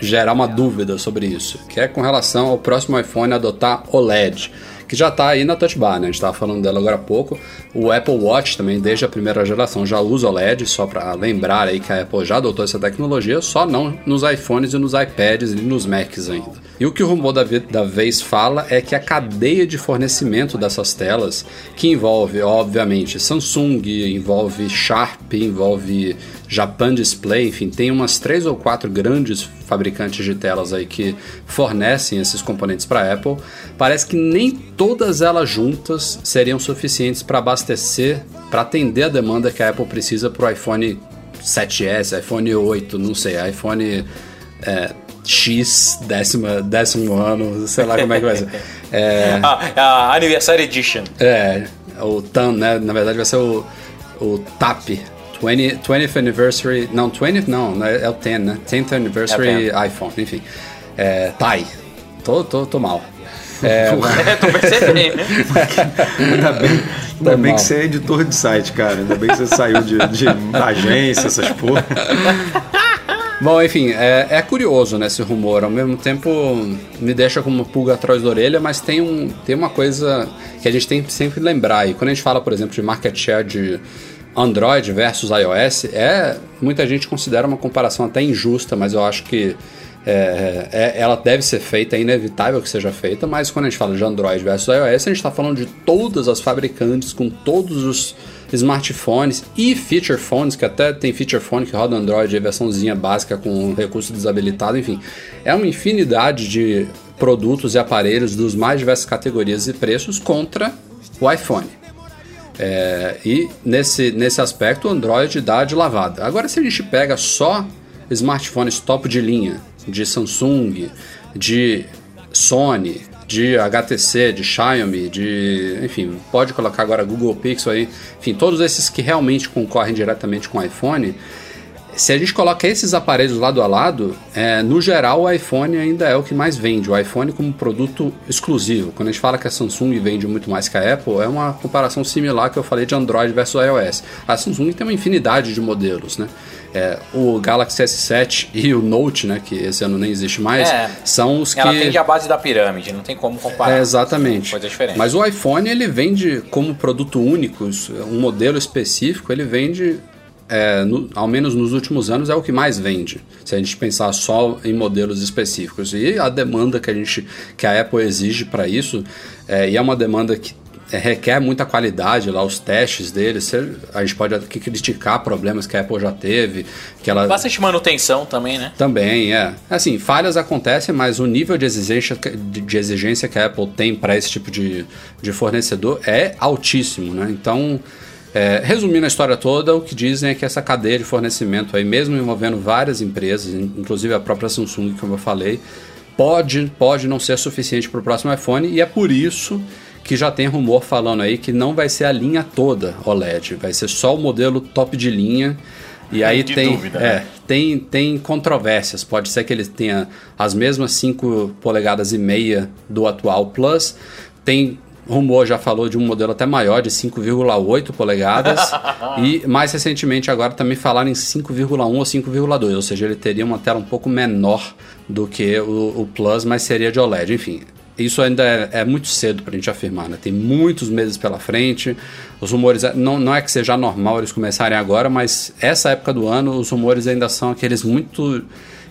gerar uma dúvida sobre isso, que é com relação ao próximo iPhone adotar OLED que já está aí na Touch Bar, né? A gente estava falando dela agora há pouco. O Apple Watch também, desde a primeira geração, já usa OLED, só para lembrar aí que a Apple já adotou essa tecnologia, só não nos iPhones e nos iPads e nos Macs ainda. E o que o rumor da, da vez fala é que a cadeia de fornecimento dessas telas, que envolve, obviamente, Samsung, envolve Sharp, envolve Japan Display, enfim, tem umas três ou quatro grandes fabricantes de telas aí que fornecem esses componentes para a Apple. Parece que nem todas elas juntas seriam suficientes para abastecer, para atender a demanda que a Apple precisa para o iPhone 7S, iPhone 8, não sei, iPhone é, X décima, décimo ano, sei lá como é que vai ser. É, a, a Anniversary Edition. É, o TAN, né? Na verdade vai ser o, o TAP, 20, 20th Anniversary. Não, 20th não, é o 10, né? 10th Anniversary é iPhone, enfim. É, TAI. Tô, tô, tô mal. É, é, tô percebendo. ainda bem, ainda bem que você é editor de site, cara. Ainda bem que você saiu de, de agência, essas porra. Bom, enfim, é, é, curioso né, esse rumor. Ao mesmo tempo, me deixa como uma pulga atrás da orelha, mas tem, um, tem uma coisa que a gente tem que sempre lembrar. E quando a gente fala, por exemplo, de market share de Android versus iOS, é muita gente considera uma comparação até injusta, mas eu acho que é, é, ela deve ser feita, é inevitável que seja feita, mas quando a gente fala de Android versus iOS, a gente está falando de todas as fabricantes com todos os smartphones e feature phones, que até tem feature phone que roda Android, versãozinha básica com recurso desabilitado, enfim. É uma infinidade de produtos e aparelhos dos mais diversas categorias e preços contra o iPhone. É, e nesse, nesse aspecto o Android dá de lavada. Agora, se a gente pega só smartphones top de linha de Samsung, de Sony, de HTC, de Xiaomi, de. Enfim, pode colocar agora Google Pixel aí. Enfim, todos esses que realmente concorrem diretamente com o iPhone se a gente coloca esses aparelhos lado a lado, é, no geral o iPhone ainda é o que mais vende. O iPhone como produto exclusivo. Quando a gente fala que a Samsung vende muito mais que a Apple, é uma comparação similar que eu falei de Android versus iOS. A Samsung tem uma infinidade de modelos, né? É, o Galaxy S7 e o Note, né, que esse ano nem existe mais, é, são os que... Ela tem a base da pirâmide, não tem como comparar. É, exatamente. Coisa diferente. Mas o iPhone, ele vende como produto único, um modelo específico, ele vende é, no, ao menos nos últimos anos, é o que mais vende. Se a gente pensar só em modelos específicos. E a demanda que a, gente, que a Apple exige para isso, é, e é uma demanda que é, requer muita qualidade lá, os testes deles. A gente pode aqui criticar problemas que a Apple já teve. Que ela... Bastante manutenção também, né? Também, é. Assim, falhas acontecem, mas o nível de exigência, de exigência que a Apple tem para esse tipo de, de fornecedor é altíssimo, né? Então. É, resumindo a história toda, o que dizem é que essa cadeia de fornecimento, aí, mesmo envolvendo várias empresas, inclusive a própria Samsung, como eu falei, pode, pode não ser suficiente para o próximo iPhone e é por isso que já tem rumor falando aí que não vai ser a linha toda OLED, vai ser só o modelo top de linha. E aí de tem, dúvida, é, né? tem, tem controvérsias. Pode ser que ele tenha as mesmas 5 polegadas e meia do atual Plus. Tem rumor já falou de um modelo até maior, de 5,8 polegadas. e mais recentemente agora também falaram em 5,1 ou 5,2, ou seja, ele teria uma tela um pouco menor do que o, o Plus, mas seria de OLED. Enfim, isso ainda é, é muito cedo para a gente afirmar, né? Tem muitos meses pela frente. Os rumores, não, não é que seja normal eles começarem agora, mas essa época do ano, os rumores ainda são aqueles muito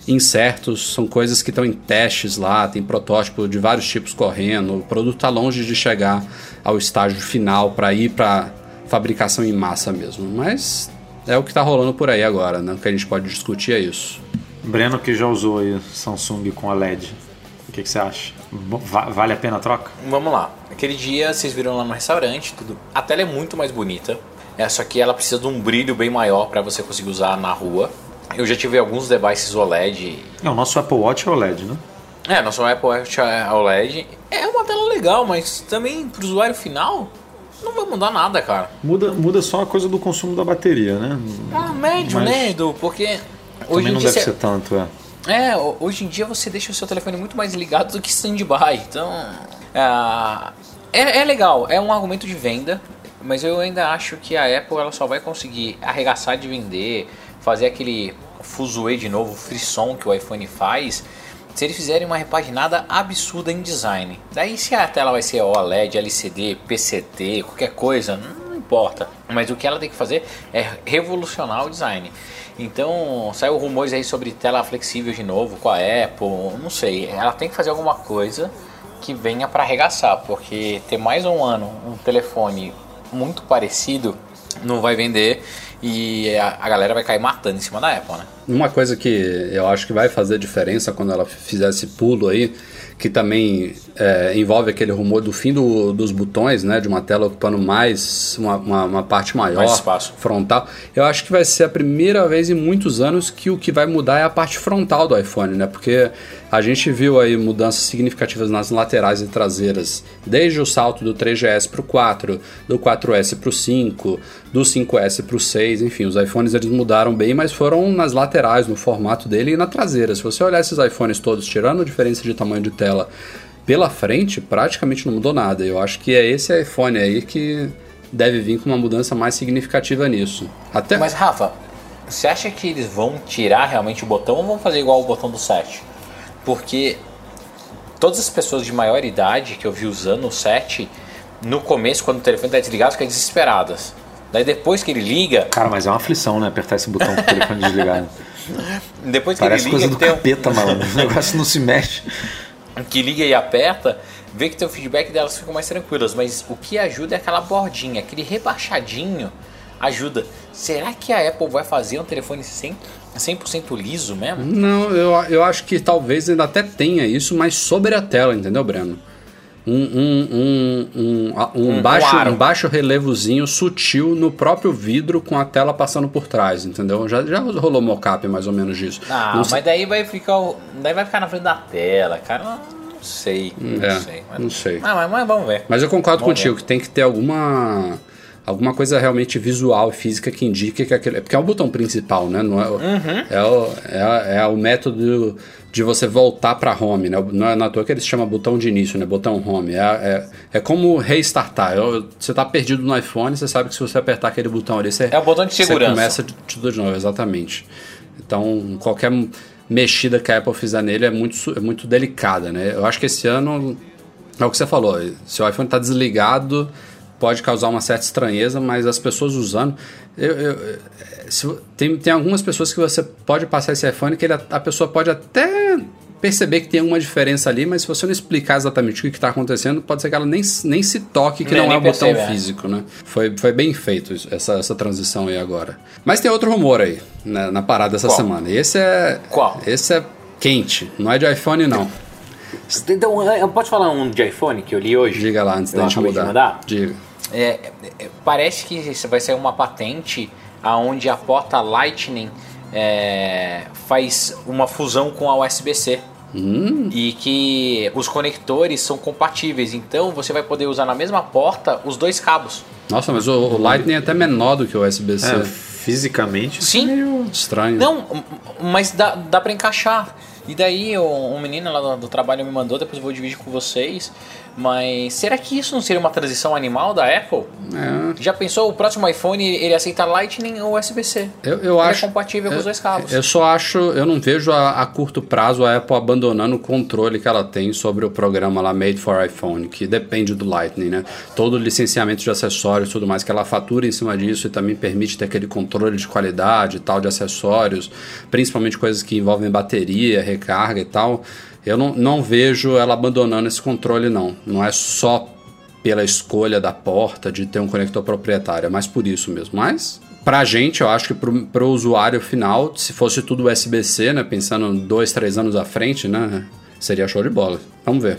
incertos, são coisas que estão em testes lá, tem protótipo de vários tipos correndo, o produto está longe de chegar ao estágio final para ir para fabricação em massa mesmo. Mas é o que está rolando por aí agora, né? O que a gente pode discutir é isso. Breno que já usou aí Samsung com a LED, o que, que você acha? Vale a pena a troca? Vamos lá. Aquele dia vocês viram lá no restaurante, tudo. A tela é muito mais bonita. É, só que ela precisa de um brilho bem maior para você conseguir usar na rua. Eu já tive alguns devices OLED. É, o nosso Apple Watch é OLED, né? É, nosso Apple Watch é OLED. É uma tela legal, mas também pro usuário final não vai mudar nada, cara. Muda, muda só a coisa do consumo da bateria, né? Ah, médio, Mas né, Edu? Porque Também hoje não deve ser tanto, é. É, ho- hoje em dia você deixa o seu telefone muito mais ligado do que stand-by. Então, ah, é, é legal, é um argumento de venda, mas eu ainda acho que a Apple ela só vai conseguir arregaçar de vender, fazer aquele fuzuê de novo, frisson que o iPhone faz, se eles fizerem uma repaginada absurda em design. Daí se a tela vai ser OLED, LCD, PCT, qualquer coisa, não importa. Mas o que ela tem que fazer é revolucionar o design. Então, saiu rumores aí sobre tela flexível de novo com a Apple, não sei. Ela tem que fazer alguma coisa que venha para arregaçar, porque ter mais um ano um telefone muito parecido não vai vender e a, a galera vai cair matando em cima da Apple, né? Uma coisa que eu acho que vai fazer diferença quando ela fizer esse pulo aí, que também é, envolve aquele rumor do fim do- dos botões, né? De uma tela ocupando mais, uma, uma, uma parte maior, Mais espaço. frontal. Eu acho que vai ser a primeira vez em muitos anos que o que vai mudar é a parte frontal do iPhone, né? Porque a gente viu aí mudanças significativas nas laterais e traseiras, desde o salto do 3GS para o 4, do 4S para o 5, do 5S para o 6, enfim, os iPhones eles mudaram bem, mas foram nas laterais, no formato dele e na traseira. Se você olhar esses iPhones todos, tirando a diferença de tamanho de tela pela frente, praticamente não mudou nada. Eu acho que é esse iPhone aí que deve vir com uma mudança mais significativa nisso. Até Mas Rafa, você acha que eles vão tirar realmente o botão ou vão fazer igual o botão do 7? Porque todas as pessoas de maior idade que eu vi usando o 7, no começo, quando o telefone está desligado, ficam desesperadas. Daí depois que ele liga, Cara, mas é uma aflição, né? Apertar esse botão com o telefone desligado. depois que Parece ele coisa liga, do que, tem um- capeta, malandro. O negócio não se mexe. que liga e aperta, vê que tem o feedback delas ficam mais tranquilas. Mas o que ajuda é aquela bordinha, aquele rebaixadinho ajuda. Será que a Apple vai fazer um telefone 100%, 100 liso mesmo? Não, eu, eu acho que talvez ainda até tenha isso, mas sobre a tela, entendeu, Breno? Um, um, um, um, um baixo, um baixo relevozinho sutil no próprio vidro com a tela passando por trás, entendeu? Já, já rolou mocap mais ou menos disso. Ah, Não mas sei- daí vai ficar. Daí vai ficar na frente da tela, cara. Não, não sei. Não É, sei. Mas, não sei. Ah, mas, mas vamos ver. Mas eu concordo Vamos contigo ver. que tem que ter alguma alguma coisa realmente visual, física que indique que aquele, porque é o botão principal, né? Não é, o- Uhum. é, o, é, é o método de você voltar para home, né? Não é na toa que eles chamam botão de início, né? Botão home. É, é, é como restartar. Você tá perdido no iPhone, você sabe que se você apertar aquele botão ali, você É o botão de segurança. Você começa tudo de novo, exatamente. Então, qualquer mexida que a Apple fizer nele é muito, é muito delicada, né? Eu acho que esse ano é o que você falou. Se o iPhone está desligado, pode causar uma certa estranheza, mas as pessoas usando. Eu, eu- se- tem, tem algumas pessoas que você pode passar esse iPhone que ele- a pessoa pode até perceber que tem alguma diferença ali, mas se você não explicar exatamente o que está acontecendo, pode ser que ela nem, nem se toque que Nem- não é o botão é. físico, né? Foi, foi bem feito essa, essa transição aí agora. Mas tem outro rumor aí, né, na parada essa Qual? semana. E esse é. Qual? Esse é quente, não é de iPhone, não. Então, eu posso falar um de iPhone que eu li hoje? Diga lá antes Eu da gente mudar. Diga. É, é, é, parece que isso vai ser uma patente aonde a porta Lightning é, faz uma fusão com a USB-C. Hum. E que os conectores são compatíveis, então você vai poder usar na mesma porta os dois cabos. Nossa, mas o, o Lightning é até menor do que o USB-C. É, fisicamente. Sim, Estranho. Não, mas dá, dá pra encaixar. E daí o- um menino lá do, do trabalho me mandou, depois eu vou dividir com vocês. Mas será que isso não seria uma transição animal da Apple? É. Já pensou o próximo iPhone ele aceita Lightning ou USB-C? Eu, eu Ele acho. é compatível com eu- os dois cabos. Eu só acho, eu não vejo a, a curto prazo a Apple abandonando o controle que ela tem sobre o programa lá Made for iPhone, que depende do Lightning, né? Todo o licenciamento de acessórios e tudo mais que ela fatura em cima disso e também permite ter aquele controle de qualidade e tal de acessórios, principalmente coisas que envolvem bateria, recarga e tal. Eu não, não vejo ela abandonando esse controle, não. Não é só pela escolha da porta de ter um conector proprietário, é mais por isso mesmo. Mas pra gente, eu acho que pro, pro usuário final, se fosse tudo USB-C, né, pensando dois, três anos à frente, né, seria show de bola. Vamos ver.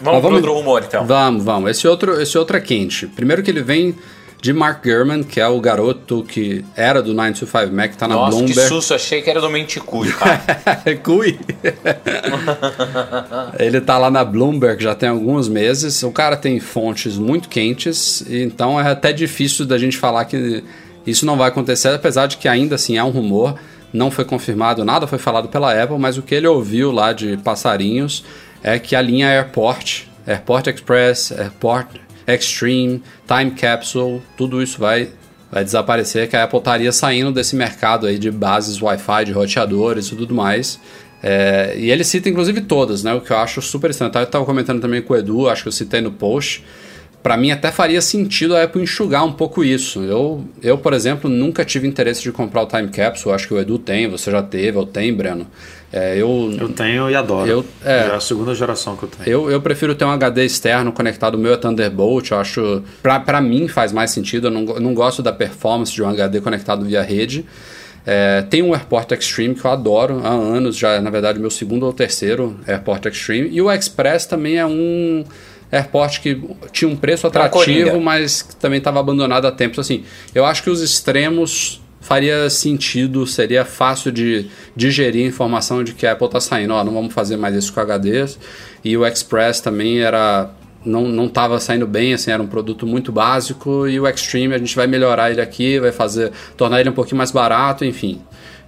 Vamos Mas pro outro rumor então. Vamos, vamos. Esse outro, esse outro é quente. Primeiro que ele vem de Mark Gurman, que é o garoto que era do 925 Mac, tá na Nossa, Bloomberg. que susto, achei que era do Menticudo, cara. Cui. ele tá lá na Bloomberg já tem alguns meses. O cara tem fontes muito quentes, então é até difícil da gente falar que isso não vai acontecer, apesar de que ainda assim é um rumor. Não foi confirmado, nada foi falado pela Apple, mas o que ele ouviu lá de passarinhos é que a linha Airport, Airport Express, Airport Extreme, Time Capsule, tudo isso vai vai desaparecer, que a Apple estaria saindo desse mercado aí de bases Wi-Fi, de roteadores e tudo mais. É, e ele cita inclusive todas, né? O que eu acho super estranho. Eu estava comentando também com o Edu, acho que eu citei no post. Para mim até faria sentido a Apple enxugar um pouco isso. Eu, eu, por exemplo, nunca tive interesse de comprar o Time Capsule. Acho que o Edu tem, você já teve, eu tenho, Breno. É, eu, Eu tenho e adoro. Eu- é. é a segunda geração que eu tenho. eu, eu prefiro ter um HD externo conectado. O meu é Thunderbolt. Eu acho. Pra, pra mim faz mais sentido. Eu não, não gosto da performance de um HD conectado via rede. É, tem um AirPort Extreme que eu adoro há anos, já é na verdade meu segundo ou terceiro AirPort Extreme. E o Express também é um AirPort que tinha um preço atrativo, mas que também estava abandonado há tempos. Assim, eu acho que os extremos faria sentido, seria fácil de digerir a informação de que a Apple está saindo, ó, não vamos fazer mais isso com HDs. E o Express também era não estava saindo bem, assim, era um produto muito básico e o Extreme a gente vai melhorar ele aqui, vai fazer tornar ele um pouquinho mais barato, enfim.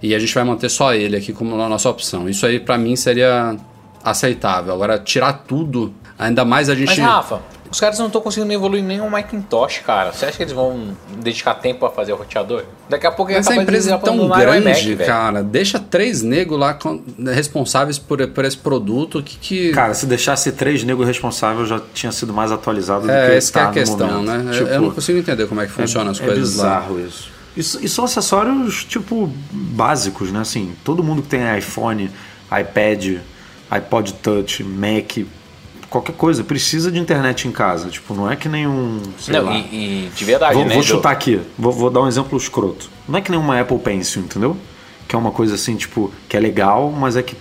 E a gente vai manter só ele aqui como nossa opção. Isso aí para mim seria aceitável. Agora tirar tudo, ainda mais a gente Mas, Rafa, os caras não estão conseguindo evoluir nem um Macintosh, cara. Você acha que eles vão dedicar tempo a fazer o roteador? Daqui a pouco Mas a capaz de empresa é tão grande, iMac, cara. Deixa três negros lá com- responsáveis por, por esse produto que. que Cara, se deixasse três negros responsáveis, já tinha sido mais atualizado do que é, essa que é tá a no questão, momento. né? Tipo, eu não consigo entender como é que funcionam as é coisas lá. bizarro isso. isso. E são acessórios, tipo, básicos, né? Assim, todo mundo que tem iPhone, iPad, iPod Touch, Mac, qualquer coisa, precisa de internet em casa. Tipo, não é que nem um. sei Não, lá. e, e de verdade, vou, né? vou chutar aqui, vou, vou dar um exemplo escroto. Não é que nem uma Apple Pencil, entendeu? Que é uma coisa assim, tipo, que é legal, mas é que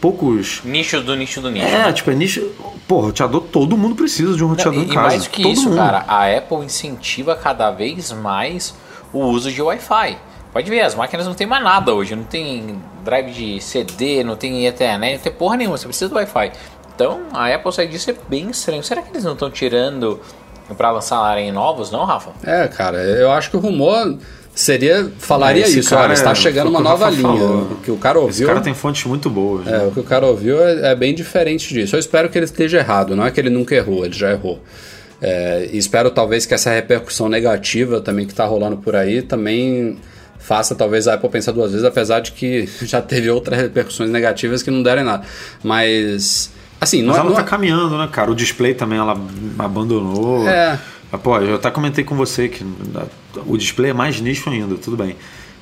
poucos. Nicho do nicho do nicho. É, tipo, é nicho. Pô, roteador, todo mundo precisa de um Não, roteador e, em e casa. mais do que todo isso, mundo. cara, a Apple incentiva cada vez mais o uso de Wi-Fi. Pode ver, as máquinas não tem mais nada hoje. Não tem drive de CD, não tem Ethernet, não tem porra nenhuma. Você precisa do Wi-Fi. Então, a Apple sair disso é bem estranho. Será que eles não estão tirando pra lançarem novos, não, Rafa? É, cara, eu acho que o rumor seria. Falaria É, esse isso, cara olha, está é- chegando uma nova Rafa linha. falou. O que o cara Esse ouviu. cara tem fontes muito boas. né? É, o que o cara ouviu é, é bem diferente disso. Eu espero que ele esteja errado, não é que ele nunca errou, ele já errou. É, espero talvez que essa repercussão negativa também que está rolando por aí também faça talvez a Apple pensar duas vezes, apesar de que já teve outras repercussões negativas que não deram em nada. Mas, assim, não, Mas é- ela não tá é- caminhando, né, cara? O display também ela abandonou. É. Pô, eu até comentei com você que o display é mais nicho ainda, tudo bem.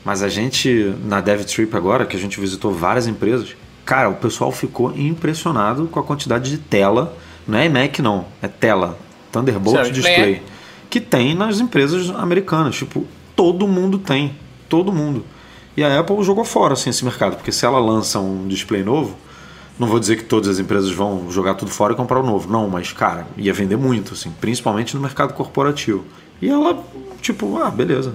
Mas a gente, na Dev Trip agora, que a gente visitou várias empresas, cara, o pessoal ficou impressionado com a quantidade de tela. Não é iMac, não, é tela. Thunderbolt Display. display. Que tem nas empresas americanas. Tipo, todo mundo tem. Todo mundo. E a Apple jogou fora assim, esse mercado, porque se ela lança um display novo, não vou dizer que todas as empresas vão jogar tudo fora e comprar o novo. Não, mas, cara, ia vender muito, assim, principalmente no mercado corporativo. E ela, tipo, ah, beleza,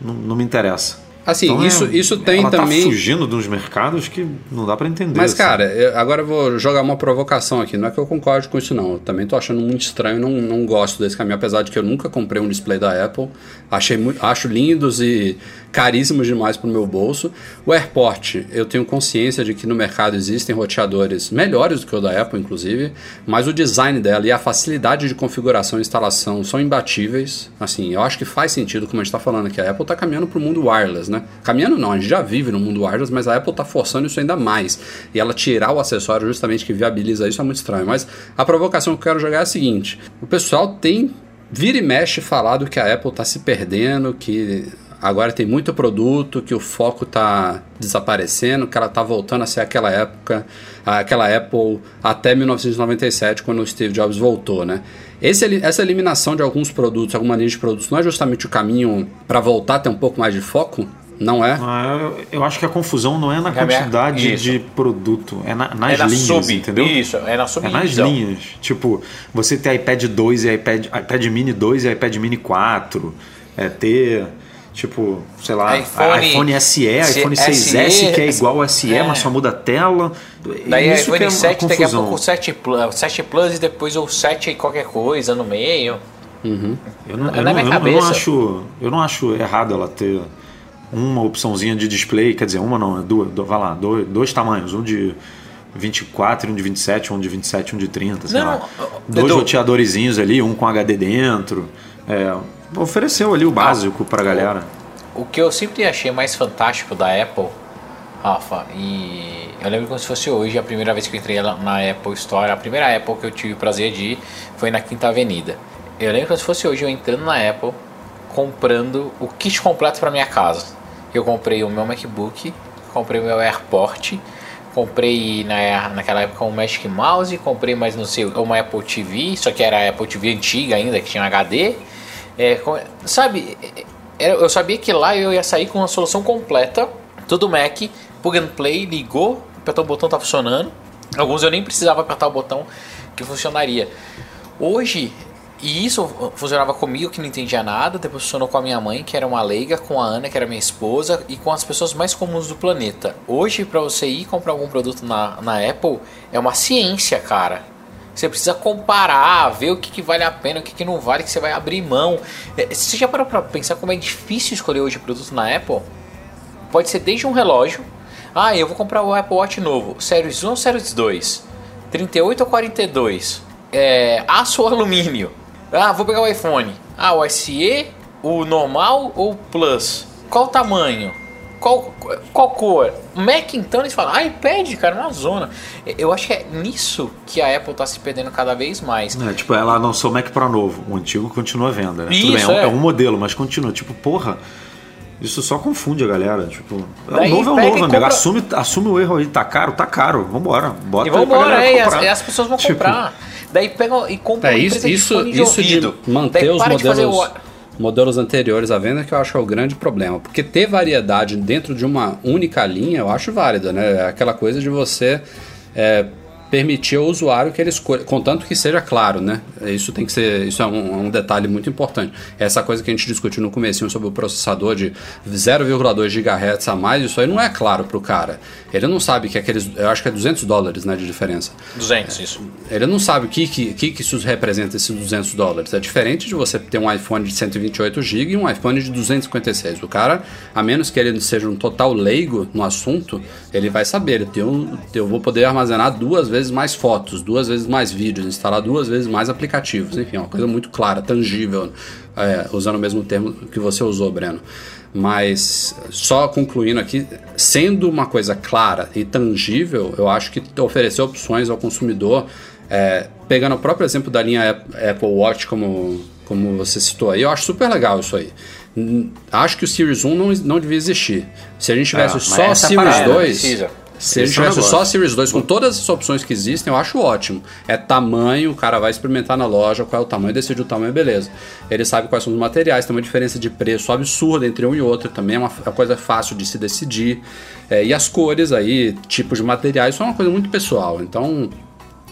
não, não, me interessa. Assim, Então, é, isso, isso tem ela também. tá fugindo de uns mercados que não dá pra entender. Mas, assim. cara, eu- agora eu vou jogar uma provocação aqui. Não é que eu concorde com isso, não. Eu também tô achando muito estranho, não, não gosto desse caminho, apesar de que eu nunca comprei um display da Apple. Achei muito, acho lindos e caríssimos demais pro meu bolso. O AirPort, eu tenho consciência de que no mercado existem roteadores melhores do que o da Apple, inclusive, mas o design dela e a facilidade de configuração e instalação são imbatíveis. Assim, eu acho que faz sentido, como a gente tá falando aqui, a Apple tá caminhando pro mundo wireless, né? Caminhando não, a gente já vive no mundo wireless, mas a Apple tá forçando isso ainda mais. E ela tirar o acessório justamente que viabiliza isso é muito estranho. Mas a provocação que eu quero jogar é a seguinte: o pessoal tem vira e mexe falado que a Apple tá se perdendo, que agora tem muito produto, que o foco tá desaparecendo, que ela tá voltando a ser aquela época, aquela Apple até 1997, quando o Steve Jobs voltou, né? Esse, essa eliminação de alguns produtos, alguma linha de produtos, não é justamente o caminho para voltar a ter um pouco mais de foco? Não é? Ah, eu, acho que a confusão não é na É quantidade isso. de produto, é na- nas é na linhas, sub. entendeu? Isso, é na É sub. nas linhas. Tipo, você ter iPad 2 e iPad, iPad Mini 2 e iPad Mini 4. É ter, tipo, sei lá, iPhone- iPhone, SE, Se- iPhone 6S, que é igual ao SE, é. mas só muda a tela. Daí Isso que iPhone é a 7, daqui a confusão. pouco o 7 Plus, 7 Plus e depois o 7 e qualquer coisa no meio. Eu não, Na eu não- minha eu não- eu não cabeça- acho, eu não acho errado ela ter uma opçãozinha de display, quer dizer, uma não, é duas, do- vai lá, dois, dois tamanhos, um de 24, um de 27, um de 27, um de 30, sei Não, lá. Dois roteadorzinhos ali, um com HD dentro. É, ofereceu ali o básico pra galera. O que eu sempre achei mais fantástico da Apple, Rafa, e eu lembro como se fosse hoje, a primeira vez que eu entrei lá na Apple Store, a primeira Apple que eu tive o prazer de ir foi na Quinta Avenida. Eu lembro como se fosse hoje eu entrando na Apple, comprando o kit completo para minha casa. Eu comprei o meu MacBook, comprei o meu AirPort, comprei na, naquela época um Magic Mouse, comprei mais não sei, uma Apple TV, só que era a Apple TV antiga ainda, que tinha HD. É, sabe, eu sabia que lá eu ia sair com uma solução completa, tudo Mac, plug and play, ligou, apertou o botão tá funcionando. Alguns eu nem precisava apertar o botão que funcionaria. Hoje, e isso funcionava comigo que não entendia nada, depois funcionou com a minha mãe, que era uma leiga, com a Ana, que era minha esposa, e com as pessoas mais comuns do planeta. Hoje, para você ir comprar algum produto na, na Apple, é uma ciência, cara. Você precisa comparar, ver o que, que vale a pena, o que, que não vale, que você vai abrir mão. É, Você já parou pra pensar como é difícil escolher hoje produto na Apple? Pode ser desde um relógio. Ah, eu vou comprar o Apple Watch novo. Series 1 ou Series 2? 38 ou 42? É, aço ou alumínio? Ah, vou pegar o iPhone. Ah, o SE, o normal ou o Plus? Qual o tamanho? Qual, qual cor? Mac então eles falam, iPad, cara, na zona. Eu acho que é nisso que a Apple tá se perdendo cada vez mais. É, tipo, ela lançou o Mac Pro novo, o antigo continua à venda. Né? Tudo bem, Isso, é, um, é. é um modelo, mas continua. Tipo, porra, isso só confunde a galera. Tipo, é o novo é o pega novo, amigo. compra- Assume, assume o erro aí, tá caro, tá caro, vambora. Bota E aí pra vambora, galera é, e as, e as pessoas vão Tipo, comprar. Daí pegam e compram É uma isso, isso, fone de isso de manter Daí os para de fazer modelos, o- modelos anteriores à venda que eu acho que é o grande problema. Porque ter variedade dentro de uma única linha eu acho válida, né? É Aquela coisa de você é, permitir ao usuário que ele escolha, contanto que seja claro, né? Isso tem que ser, isso é um, um detalhe muito importante. Essa coisa que a gente discutiu no comecinho sobre o processador de 0,2 GHz a mais, isso aí não é claro pro cara. Ele não sabe que aqueles, eu acho que é 200 dólares, né, de diferença. 200, isso. Ele não sabe o que, que, que, que isso representa, esses 200 dólares. É diferente de você ter um iPhone de 128 GB e um iPhone de 256. O cara, a menos que ele seja um total leigo no assunto, ele vai saber. Um, eu vou poder armazenar duas vezes mais fotos, duas vezes mais vídeos, instalar duas vezes mais aplicativos. Enfim, é uma coisa muito clara, tangível, é, usando o mesmo termo que você usou, Breno. Mas só concluindo aqui, sendo uma coisa clara e tangível, eu acho que oferecer opções ao consumidor, é, pegando o próprio exemplo da linha Ap- Apple Watch, como, como você citou aí, eu acho super legal isso aí. Acho que o Series 1 não, não devia existir. Se a gente tivesse mas só a Series parada, 2. precisa. Se a gente Esse é tivesse só negócio. Series 2 com todas as opções que existem, eu acho ótimo. É tamanho, o cara vai experimentar na loja qual é o tamanho, decide o tamanho, beleza. Ele sabe quais são os materiais, tem uma diferença de preço absurda entre um e outro, também é uma, uma coisa fácil de se decidir. É, e as cores aí, tipos de materiais, isso é uma coisa muito pessoal. Então,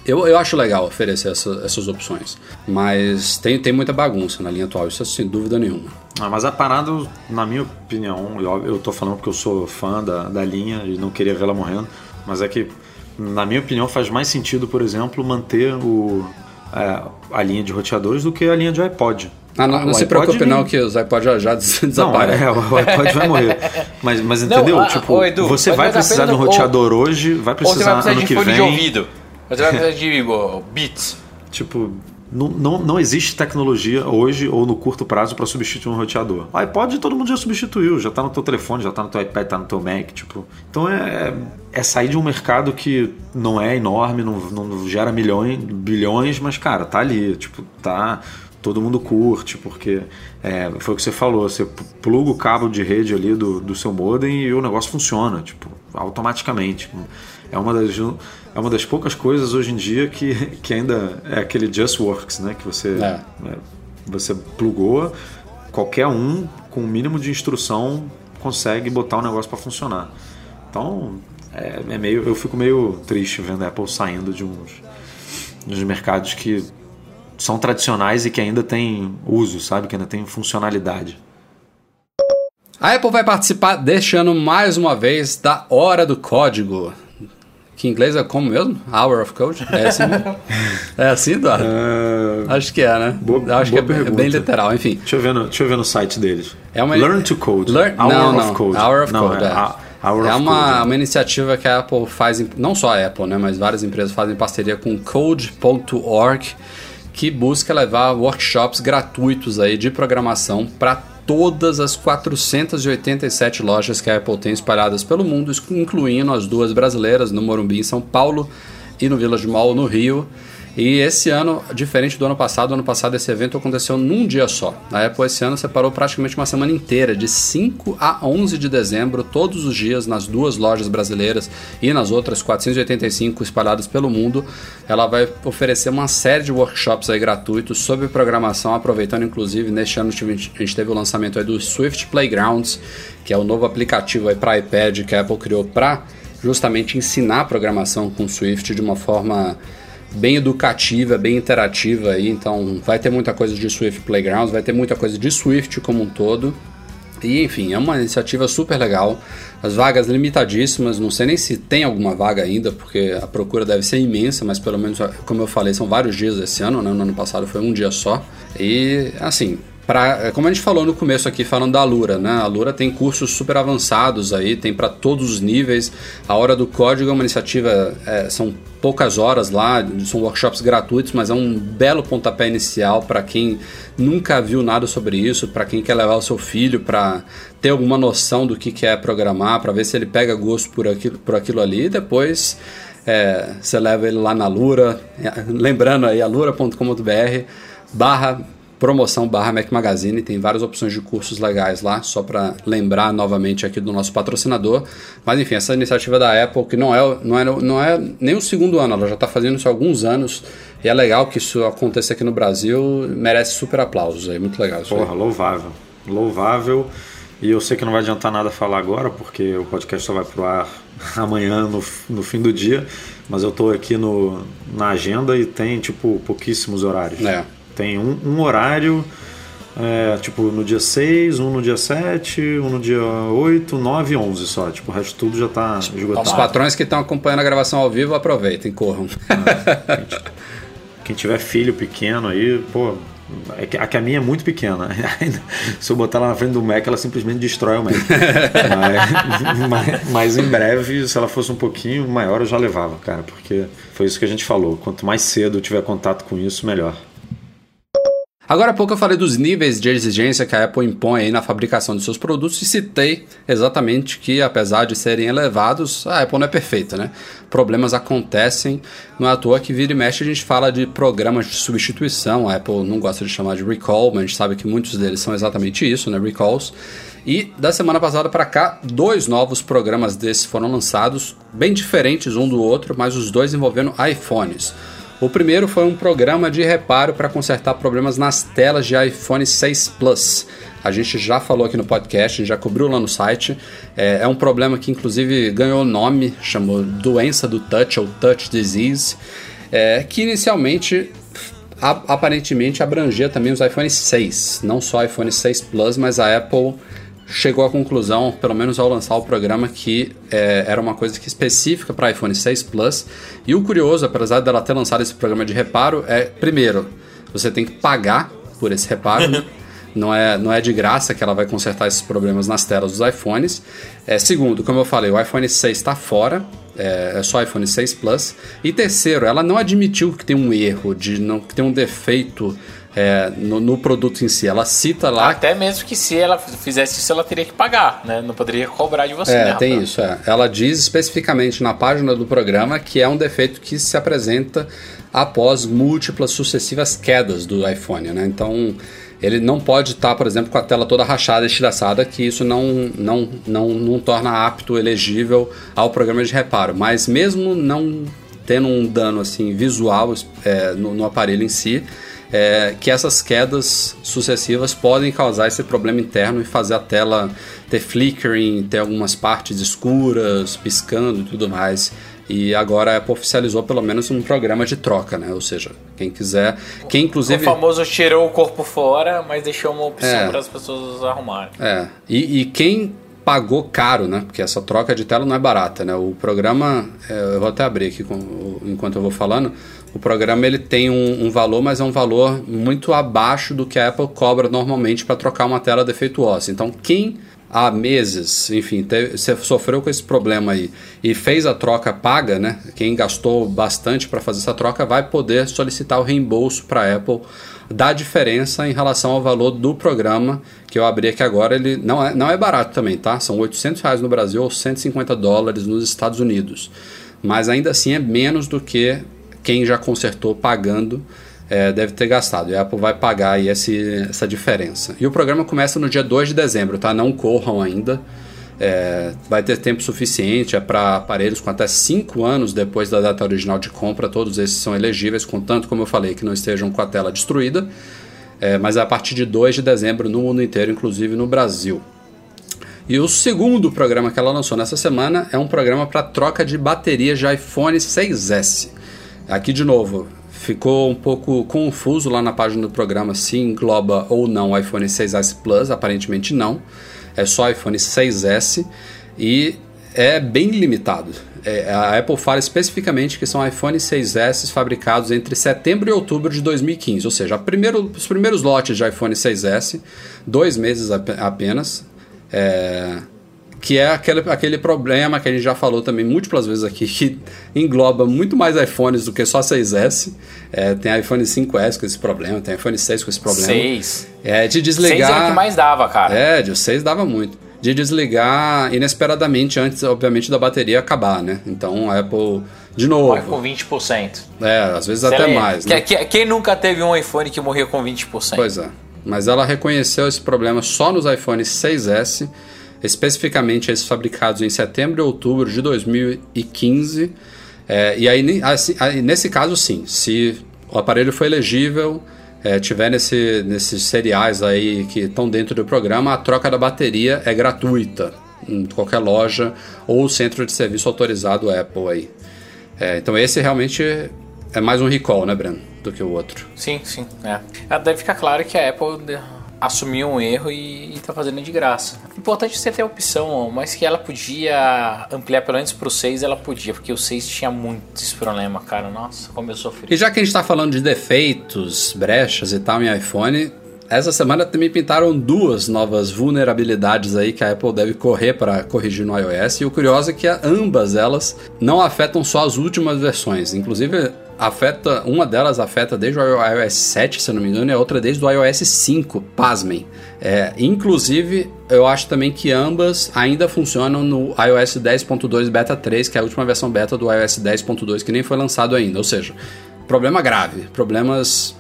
eu, eu acho legal oferecer essa- essas opções. Mas tem, tem muita bagunça na linha atual, isso é sem dúvida nenhuma. Ah, mas a parada, na minha opinião, eu, eu tô falando porque eu sou fã da, da linha e não queria vê-la morrendo, mas é que, na minha opinião, faz mais sentido, por exemplo, manter o, é, a linha de roteadores do que a linha de iPod. Ah, não, não o se preocupe não que os iPods já, já des- Não, desaparecem. é, o iPod vai morrer. Mas, mas Não, entendeu? ah, tipo, ô, Edu, você vai precisar de um ou- roteador hoje, vai Ou você vai precisar precisar ano de que fone vem. de ouvido. Ou você vai precisar de oh, Beats. Tipo, não, não, existe tecnologia hoje ou no curto prazo para substituir um roteador. O iPod todo mundo já substituiu, já tá no teu telefone, já tá no teu iPad, tá no teu Mac, tipo. Então é, é sair de um mercado que não é enorme, não, não gera milhões, bilhões, mas cara, tá ali, tipo, tá todo mundo curte, porque é, foi o que você falou, você pluga o cabo de rede ali do, do seu modem e o negócio funciona, tipo, automaticamente. É uma das, é uma das poucas coisas hoje em dia que, que ainda é aquele Just Works, né? Que você, É. é, você plugou, qualquer um com o mínimo de instrução consegue botar o negócio para funcionar. Então, é, é, meio, eu fico meio triste vendo a Apple saindo de uns, de uns mercados que são tradicionais e que ainda tem uso, sabe? Que ainda tem funcionalidade. A Apple vai participar deste ano mais uma vez da Hora do Código. Que em inglês é como mesmo? Hour of Code? É assim, é assim Eduardo? Uh, Acho que é, né? Boa, Acho boa que é, é bem literal, enfim. Deixa eu ver no, deixa eu ver no site deles. É uma, Learn to Code. Learn, Hour não, of não, Code. Hour of não, Code, é. é. Hour é of uma, Code, uma iniciativa que a Apple faz, não só a Apple, né, mas várias empresas fazem parceria com Code.org, que busca levar workshops gratuitos aí de programação para todas as 487 lojas que a Apple tem espalhadas pelo mundo, incluindo as duas brasileiras, no Morumbi, em São Paulo, e no Village Mall, no Rio. E esse ano, diferente do ano passado, ano passado esse evento aconteceu num dia só. A Apple esse ano separou praticamente uma semana inteira, de 5 a 11 de dezembro, todos os dias, nas duas lojas brasileiras e nas outras 485 espalhadas pelo mundo. Ela vai oferecer uma série de workshops aí gratuitos sobre programação, aproveitando inclusive neste ano a gente teve o lançamento aí do Swift Playgrounds, que é o novo aplicativo para iPad que a Apple criou para justamente ensinar programação com Swift de uma forma bem educativa, bem interativa aí, então vai ter muita coisa de Swift Playgrounds, vai ter muita coisa de Swift como um todo. E enfim, é uma iniciativa super legal. As vagas limitadíssimas, não sei nem se tem alguma vaga ainda, porque a procura deve ser imensa, mas pelo menos, como eu falei, são vários dias esse ano, né? No ano passado foi um dia só. E assim, Pra, como a gente falou no começo aqui, falando da Alura, né? A Alura tem cursos super avançados aí, tem para todos os níveis. A Hora do Código é uma iniciativa, é, são poucas horas lá, são workshops gratuitos, mas é um belo pontapé inicial para quem nunca viu nada sobre isso, para quem quer levar o seu filho para ter alguma noção do que, que é programar, para ver se ele pega gosto por aquilo, por aquilo ali e depois. É, você leva ele lá na Lura, lembrando aí, alura.com.br barra promoção barra Mac Magazine, tem várias opções de cursos legais lá, só para lembrar novamente aqui do nosso patrocinador. Mas enfim, essa iniciativa da Apple, que não é, não é, não é nem o segundo ano, ela já está fazendo isso há alguns anos, e é legal que isso aconteça aqui no Brasil, merece super aplausos, é muito legal isso Porra, aí. louvável, louvável. E eu sei que não vai adiantar nada falar agora, porque o podcast só vai pro ar amanhã, no, no fim do dia. Mas eu estou aqui no, na agenda e tem, tipo, pouquíssimos horários. É. Tem um, um horário, é, tipo, no dia 6, um no dia 7, um no dia 8, 9 e 11 só. Tipo, o resto tudo já tá esgotado. Os patrões que estão acompanhando a gravação ao vivo, aproveitem, corram. É, quem, quem tiver filho pequeno aí, pô, é que, a, que a minha é muito pequena. Se eu botar ela na frente do Mac, ela simplesmente destrói o Mac. mas, mas, mas, em breve, se ela fosse um pouquinho maior, eu já levava, cara. Porque foi isso que a gente falou. Quanto mais cedo eu tiver contato com isso, melhor. Agora há pouco eu falei dos níveis de exigência que a Apple impõe na fabricação de seus produtos e citei exatamente que, apesar de serem elevados, a Apple não é perfeita, né? Problemas acontecem, não é à toa que vira e mexe a gente fala de programas de substituição, a Apple não gosta de chamar de recall, mas a gente sabe que muitos deles são exatamente isso, né? Recalls. E da semana passada para cá, dois novos programas desses foram lançados, bem diferentes um do outro, mas os dois envolvendo iPhones. O primeiro foi um programa de reparo para consertar problemas nas telas de iPhone 6 Plus. A gente já falou aqui no podcast, já cobriu lá no site. É, é um problema que inclusive ganhou nome, chamou doença do touch ou touch disease, é, que inicialmente aparentemente abrangia também os iPhone 6, não só iPhone 6 Plus, mas a Apple chegou à conclusão, pelo menos ao lançar o programa, que é, era uma coisa que específica para iPhone 6 Plus. E o curioso, apesar dela ter lançado esse programa de reparo, é primeiro, você tem que pagar por esse reparo. Né? Não é, não é de graça que ela vai consertar esses problemas nas telas dos iPhones. É, segundo, como eu falei, o iPhone 6 está fora, é, é, só iPhone 6 Plus. E terceiro, ela não admitiu que tem um erro, de não, que tem um defeito é, no, no, produto em si. Ela cita lá. Até mesmo que se ela fizesse isso, ela teria que pagar, né? Não poderia cobrar de você, é, né? Tem isso, é. Ela diz especificamente na página do programa que é um defeito que se apresenta após múltiplas sucessivas quedas do iPhone, né? Então ele não pode estar, por exemplo, com a tela toda rachada, estilhaçada, que isso não, não, não, não torna apto, elegível ao programa de reparo. Mas mesmo não tendo um dano assim visual é, no, no aparelho em si, é, que essas quedas sucessivas podem causar esse problema interno e fazer a tela ter flickering, ter algumas partes escuras, piscando e tudo mais. E agora a Apple oficializou pelo menos um programa de troca, né? Ou seja, quem quiser. Quem inclusive. O famoso tirou o corpo fora, mas deixou uma opção É. para as pessoas arrumarem. É, e, e quem pagou caro, né? Porque essa troca de tela não é barata, né? O programa, é, eu vou até abrir aqui enquanto eu vou falando. O programa ele tem um, um valor, mas é um valor muito abaixo do que a Apple cobra normalmente para trocar uma tela defeituosa. Então, quem há meses, enfim, teve, sofreu com esse problema aí e fez a troca paga, né? Quem gastou bastante para fazer essa troca vai poder solicitar o reembolso para a Apple da diferença em relação ao valor do programa que eu abri aqui agora. Ele não é, não é barato também, tá? São 800 reais no Brasil ou 150 dólares nos Estados Unidos. Mas ainda assim é menos do que quem já consertou pagando é, deve ter gastado. E a Apple vai pagar aí esse, essa diferença. E o programa começa no dia 2 de dezembro, tá? Não corram ainda. É, vai ter tempo suficiente é para aparelhos com até 5 anos depois da data original de compra. Todos esses são elegíveis, contanto, como eu falei, que não estejam com a tela destruída. É, mas é a partir de 2 de dezembro no mundo inteiro, inclusive no Brasil. E o segundo programa que ela lançou nessa semana é um programa para troca de baterias de iPhone 6S. Aqui de novo, ficou um pouco confuso lá na página do programa se engloba ou não o iPhone 6S Plus, aparentemente não. É só iPhone 6S e é bem limitado. É, a Apple fala especificamente que são iPhone 6S fabricados entre setembro e outubro de 2015, ou seja, primeiro- os primeiros lotes de iPhone 6S, dois meses ap- apenas. É, que é aquele, aquele problema que a gente já falou também múltiplas vezes aqui, que engloba muito mais iPhones do que só 6S. É, tem iPhone 5S com esse problema, tem iPhone 6 com esse problema. Seis. É, de desligar. era o que mais dava, cara. É, de 6 dava muito. De desligar inesperadamente antes, obviamente, da bateria acabar, né? Então a Apple, de Vai com novo. 20%. É, às vezes até mais. Né? que- Quem nunca teve um iPhone que morria com 20%? Pois é. Mas ela reconheceu esse problema só nos iPhones 6S, especificamente esses fabricados em setembro e outubro de 2015. É, e aí, assim, aí, nesse caso, sim, se o aparelho foi elegível, é, tiver nesse, nesses seriais aí que estão dentro do programa, a troca da bateria é gratuita em qualquer loja ou centro de serviço autorizado Apple aí. É, então esse realmente é mais um recall, né, Breno, do que o outro. Sim, sim. É. Ah, Deve ficar claro que a Apple assumiu um erro e, e tá fazendo de graça. Importante você ter a opção, mas que ela podia ampliar pelo menos pro 6, ela podia, porque o 6 tinha muito esse problema, cara. Nossa, como eu sofri. E já que a gente está falando de defeitos, brechas e tal em iPhone, essa semana também pintaram duas novas vulnerabilidades aí que a Apple deve correr para corrigir no iOS. E o curioso é que ambas elas não afetam só as últimas versões. Inclusive, afeta uma delas afeta desde o iOS 7, se eu não me engano, e a outra desde o iOS 5. Pasmem. É, inclusive, eu acho também que ambas ainda funcionam no iOS 10.2 Beta 3, que é a última versão beta do iOS 10.2 que nem foi lançado ainda. Ou seja, problema grave, problemas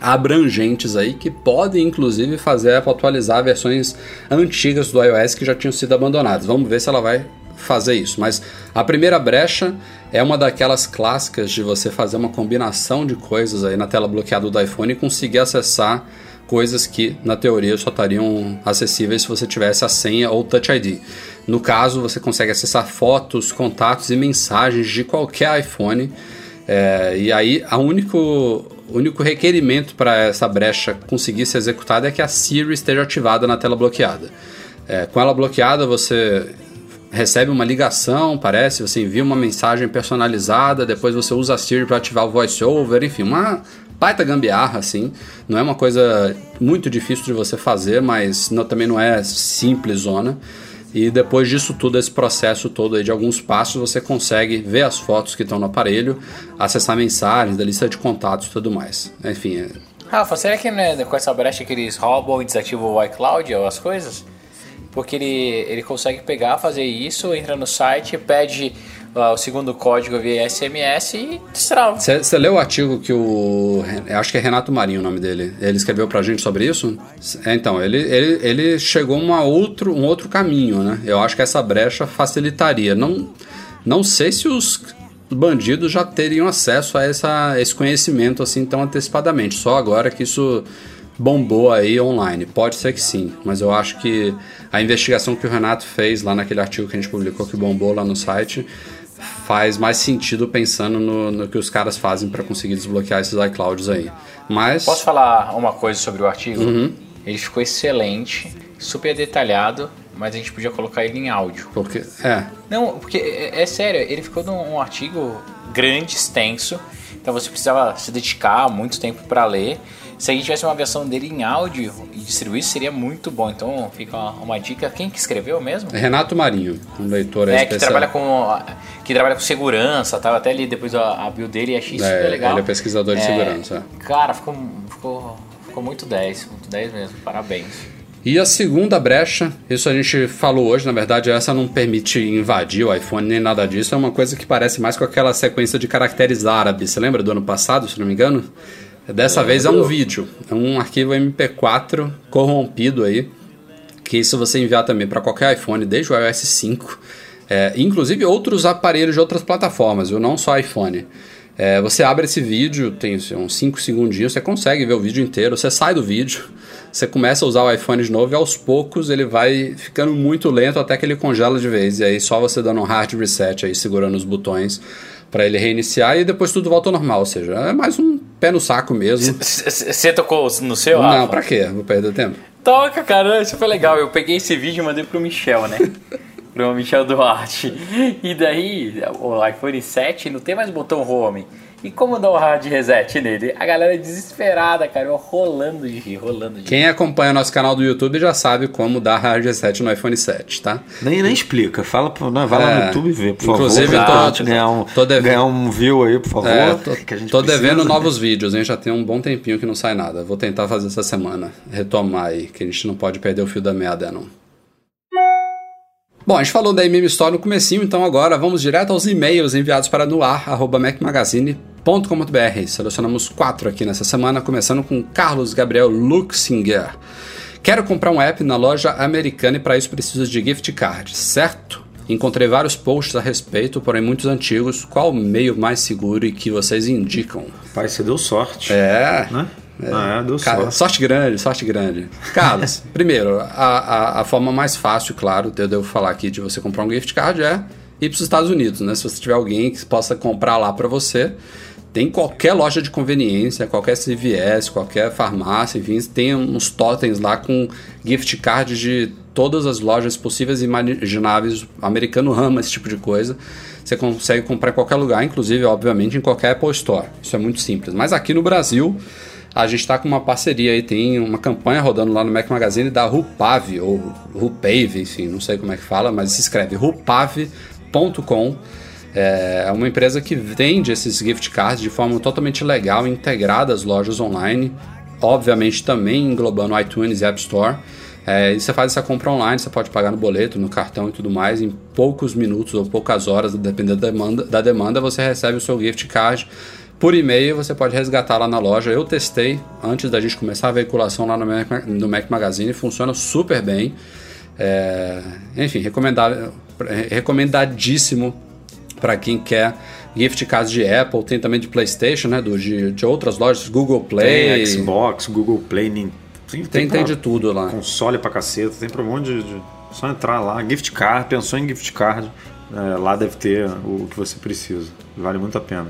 abrangentes aí que podem inclusive fazer a Apple atualizar versões antigas do iOS que já tinham sido abandonadas. Vamos ver se ela vai fazer isso. Mas a primeira brecha é uma daquelas clássicas de você fazer uma combinação de coisas aí na tela bloqueada do iPhone e conseguir acessar coisas que na teoria só estariam acessíveis se você tivesse a senha ou Touch ID. No caso, você consegue acessar fotos, contatos e mensagens de qualquer iPhone. É, e aí, a único, único requerimento para essa brecha conseguir ser executada é que a Siri esteja ativada na tela bloqueada. É, com ela bloqueada, você recebe uma ligação, parece, você envia uma mensagem personalizada, depois você usa a Siri para ativar o voiceover, enfim, uma baita gambiarra, assim. Não é uma coisa muito difícil de você fazer, mas não, também não é simples zona. E depois disso tudo, esse processo todo aí de alguns passos, você consegue ver as fotos que estão no aparelho, acessar mensagens da lista de contatos e tudo mais. Enfim, é, Rafa, será que né, com essa brecha que eles roubam e desativam o iCloud ou as coisas? Porque ele, ele consegue pegar, fazer isso, entra no site, pede ah, o segundo código via SMS e destrava. Você leu o artigo que o. Acho que é Renato Marinho o nome dele. Ele escreveu pra gente sobre isso? É, então, ele, ele, ele chegou a outro, um outro caminho, né? Eu acho que essa brecha facilitaria. Não, não sei se os bandidos já teriam acesso a essa, esse conhecimento assim tão antecipadamente. Só agora que isso bombou aí online. Pode ser que sim, mas eu acho que a investigação que o Renato fez lá naquele artigo que a gente publicou que bombou lá no site faz mais sentido pensando no, no que os caras fazem para conseguir desbloquear esses iClouds aí. Mas Posso falar uma coisa sobre o artigo? Ele ficou excelente, super detalhado, mas a gente podia colocar ele em áudio. porque é, Não, porque é, é sério, ele ficou num artigo grande, extenso, então você precisava se dedicar muito tempo para ler. Se a gente tivesse uma versão dele em áudio e distribuísse, seria muito bom. Então fica uma, uma dica. Quem que escreveu mesmo? é Renato Marinho, um leitor É, que trabalha com que trabalha com segurança, tava até ali depois a, a build dele e achei É, super legal. ele é pesquisador de segurança, Cara, ficou, ficou, ficou muito 10, muito 10 mesmo, parabéns. E a segunda brecha, isso a gente falou hoje, na verdade, essa não permite invadir o iPhone nem nada disso, é uma coisa que parece mais com aquela sequência de caracteres árabes. Você lembra do ano passado, se não me engano? Dessa vez é um vídeo, é um arquivo MP4 corrompido aí, que se você enviar também para qualquer iPhone, desde o iOS 5, é, inclusive outros aparelhos de outras plataformas, viu? não só iPhone. É, você abre esse vídeo, tem assim, uns 5 segundinhos, você consegue ver o vídeo inteiro, você sai do vídeo, você começa a usar o iPhone de novo e aos poucos ele vai ficando muito lento até que ele congela de vez. E aí só você dando um hard reset aí, segurando os botões para ele reiniciar e depois tudo volta ao normal. Ou seja, é mais um pé no saco mesmo. Você tocou no seu? Não, Rafa? pra quê? Vou perder tempo. Toca, cara, isso foi legal. Eu peguei esse vídeo e mandei pro Michel, né? pro Michel Duarte. E daí, o iPhone 7 não tem mais botão home. E como dar o hard reset nele? A galera desesperada, cara, eu rolando de rir, rolando de rir. Quem acompanha nosso canal do YouTube já sabe como dar hard reset no iPhone 7, tá? Nem, nem explica. Fala, pro- não, vai lá É. no YouTube e vê, por Inclusive, favor. eu tô- pra gente ganhar um, tô devendo- ganhar um view aí, por favor. É, tô, que a gente tô precisa. devendo novos vídeos, hein? Já tem um bom tempinho que não sai nada. Vou tentar fazer essa semana. Retomar aí, que a gente não pode perder o fio da meada, não. Bom, a gente falou da MM Store no comecinho, então agora vamos direto aos e-mails enviados para noar.macmagazine.com.br. Selecionamos quatro aqui nessa semana, começando com Carlos Gabriel Luxinger. Quero comprar um app na loja americana e para isso preciso de gift card, certo? Encontrei vários posts a respeito, porém muitos antigos. Qual o meio mais seguro e que vocês indicam? Pai, você deu sorte. É. Né? Ah, é, deu Cara, sorte. sorte grande, sorte grande. Carlos, primeiro, a, a, a forma mais fácil, claro, eu devo falar aqui de você comprar um gift card é ir para os Estados Unidos, né? Se você tiver alguém que possa comprar lá para você, tem qualquer loja de conveniência, qualquer CVS, qualquer farmácia, enfim, tem uns totens lá com gift card de todas as lojas possíveis e imagináveis. O americano ama esse tipo de coisa. Você consegue comprar em qualquer lugar, inclusive, obviamente, em qualquer Apple Store. Isso é muito simples. Mas aqui no Brasil, a gente está com uma parceria aí, tem uma campanha rodando lá no Mac Magazine da Rupave, ou Rupave, enfim, não sei como é que fala, mas se escreve rupave.com. É uma empresa que vende esses gift cards de forma totalmente legal, integrada às lojas online, obviamente também englobando iTunes e App Store. É, e você faz essa compra online, você pode pagar no boleto, no cartão e tudo mais, em poucos minutos ou poucas horas, dependendo da demanda, da demanda você recebe o seu gift card por e-mail, você pode resgatar lá na loja. Eu testei antes da gente começar a veiculação lá no Mac, no Mac Magazine, funciona super bem. É, enfim, recomendado, recomendadíssimo para quem quer gift cards de Apple, tem também de PlayStation, né, do, de, de outras lojas, Google Play. Tem Xbox, Google Play, Nintendo. Tem, Tem, tem de tudo lá. Console pra caceta, tem pra um monte de, de- Só entrar lá, gift card, pensou em gift card, é, lá deve ter o que você precisa. Vale muito a pena.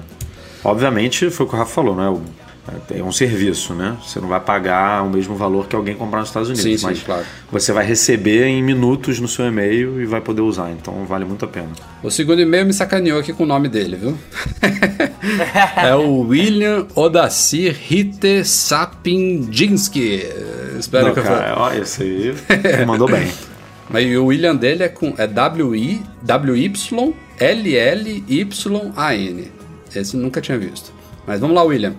Obviamente, foi o que o Rafa falou, né? O- É um serviço, né? Você não vai pagar o mesmo valor que alguém comprar nos Estados Unidos. Sim, sim, mas claro. você vai receber em minutos no seu e-mail e vai poder usar. Então vale muito a pena. O segundo e-mail me sacaneou aqui com o nome dele, viu? é o William Odacir Hite Sapindinsky. Espero Não, que eu cara, ó, esse aí mandou bem. Mas o William dele é com é W-I, W-Y-L-L-Y-A-N. Esse nunca tinha visto. Mas vamos lá, William.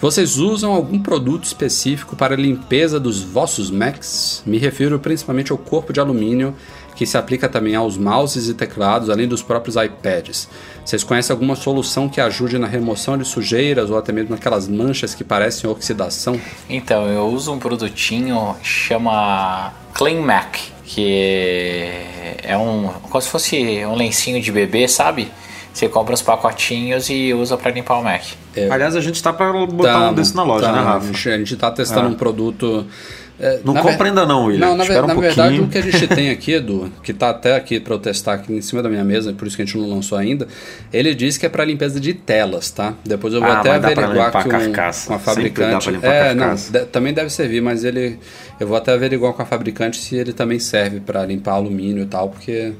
Vocês usam algum produto específico para a limpeza dos vossos Macs? Me refiro principalmente ao corpo de alumínio, que se aplica também aos mouses e teclados, além dos próprios iPads. Vocês conhecem alguma solução que ajude na remoção de sujeiras ou até mesmo aquelas manchas que parecem oxidação? Então, eu uso um produtinho chama Clean Mac, que é um como se fosse um lencinho de bebê, sabe? Você compra os pacotinhos e usa para limpar o Mac. Aliás, a gente tá pra botar Tamo, um desse na loja, tamo. né, Rafa? a gente tá testando É. um produto. é, Não compra ver- ainda não, William. Não, na, um na verdade, o que a gente tem aqui, Edu, que tá até aqui pra eu testar aqui em cima da minha mesa, por isso que a gente não lançou ainda, ele diz que é pra limpeza de telas, tá? Depois eu vou Ah, até averiguar com, a com a Sempre fabricante. dá é, não, carcaça. de- também deve servir, mas ele. Eu vou até averiguar com a fabricante se ele também serve pra limpar alumínio e tal, porque.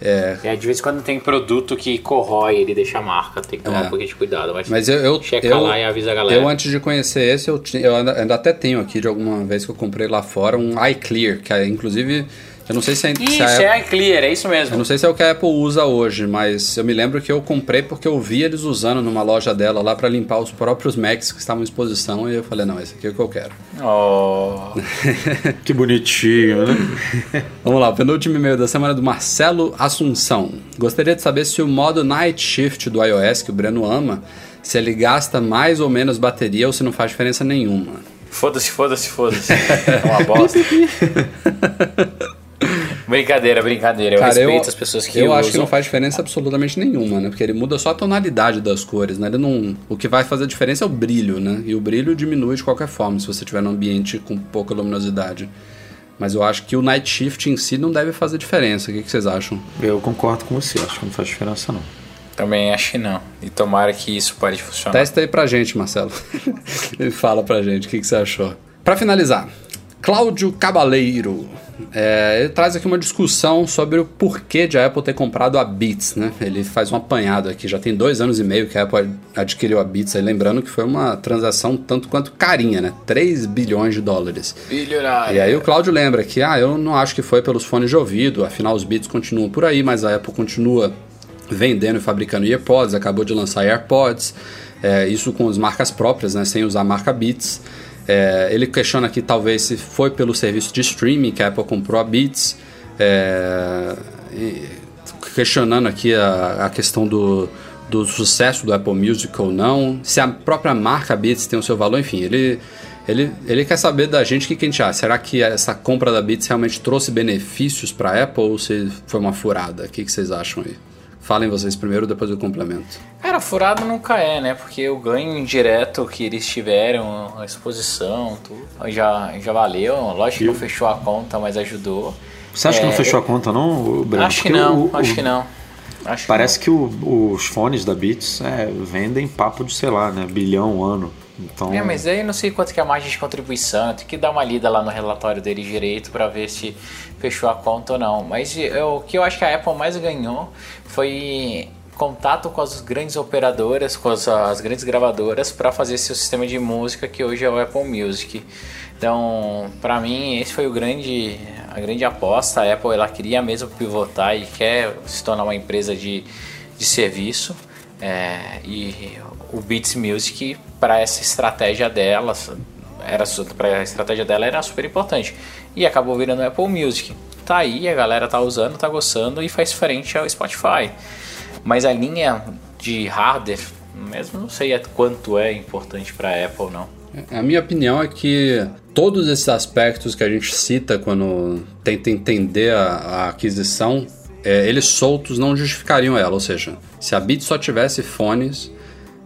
É, É, de vez em quando tem produto que corrói, ele deixa a marca, tem que tomar É. um pouquinho de cuidado. Mas, Mas eu, eu, checa eu, lá e avisa a galera. eu antes de conhecer esse, eu, eu ainda, ainda até tenho aqui de alguma vez que eu comprei lá fora um iClear, que é inclusive, eu não sei se é, se Isso, a- é clear, é isso eu mesmo. não sei se é o que a Apple usa hoje, mas eu me lembro que eu comprei porque eu vi eles usando numa loja dela lá para limpar os próprios Macs que estavam em exposição e eu falei, não, esse aqui é o que eu quero. Oh. Que bonitinho, né? Vamos lá, o penúltimo e-mail da semana é do Marcelo Assunção. Gostaria de saber se o modo Night Shift do iOS, que o Breno ama, se ele gasta mais ou menos bateria ou se não faz diferença nenhuma. Foda-se, foda-se, foda-se. É uma bosta. brincadeira, brincadeira. Eu Cara, respeito eu, as pessoas que eu usam. acho que não faz diferença absolutamente nenhuma, né? Porque ele muda só a tonalidade das cores, né? Ele não, o que vai fazer diferença é o brilho, né? E o brilho diminui de qualquer forma se você estiver num ambiente com pouca luminosidade. Mas eu acho que o Night Shift em si não deve fazer diferença. O que, que vocês acham? Eu concordo com você, acho que não faz diferença não. Também acho que não. E tomara que isso pare de funcionar. Testa aí pra gente, Marcelo. e fala pra gente o que, que você achou. Pra finalizar, Cláudio Cabaleiro. É, ele traz aqui uma discussão sobre o porquê de a Apple ter comprado a Beats, né? Ele faz um apanhado aqui. Já tem dois anos e meio que a Apple adquiriu a Beats. Aí lembrando que foi uma transação tanto quanto carinha, né? 3 bilhões de dólares. Bilionário. E aí o Cláudio lembra que, ah, eu não acho que foi pelos fones de ouvido, afinal os Beats continuam por aí, mas a Apple continua vendendo e fabricando AirPods, acabou de lançar AirPods, é, isso com as marcas próprias, né, sem usar a marca Beats. É, ele questiona aqui talvez se foi pelo serviço de streaming que a Apple comprou a Beats, é, questionando aqui a, a questão do, do sucesso do Apple Music ou não, se a própria marca Beats tem o seu valor, enfim, ele, ele, ele quer saber da gente o que, que a gente acha. Será que essa compra da Beats realmente trouxe benefícios para a Apple ou se foi uma furada? O que, que vocês acham aí? Falem vocês primeiro, depois eu complemento. Cara, furado nunca é, né? Porque o ganho indireto que eles tiveram, a exposição, tudo, já, já valeu. Lógico que não fechou a conta, mas ajudou. Você acha que não É, fechou a conta não, Breno? Acho que não, o- o- acho que não. Acho que Parece que o- os fones da Beats é, vendem papo de, sei lá, né, bilhão ano. Então, É, mas aí eu não sei quanto que é a margem de contribuição, tem que dar uma lida lá no relatório dele direito para ver se fechou a conta ou não. Mas eu- o que eu acho que a Apple mais ganhou foi contato com as grandes operadoras, com as, as grandes gravadoras para fazer seu sistema de música que hoje é o Apple Music. Então, para mim, esse foi o grande a grande aposta. A Apple ela queria mesmo pivotar e quer se tornar uma empresa de, de serviço. É, e o Beats Music para essa estratégia dela era para a estratégia dela era super importante e acabou virando Apple Music. Tá aí, a galera tá usando, tá gostando e faz frente ao Spotify. Mas a linha de hardware, mesmo não sei quanto é importante para Apple não. A minha opinião é que todos esses aspectos que a gente cita quando tenta entender a, a aquisição, é, eles soltos não justificariam ela. Ou seja, se a Beats só tivesse fones,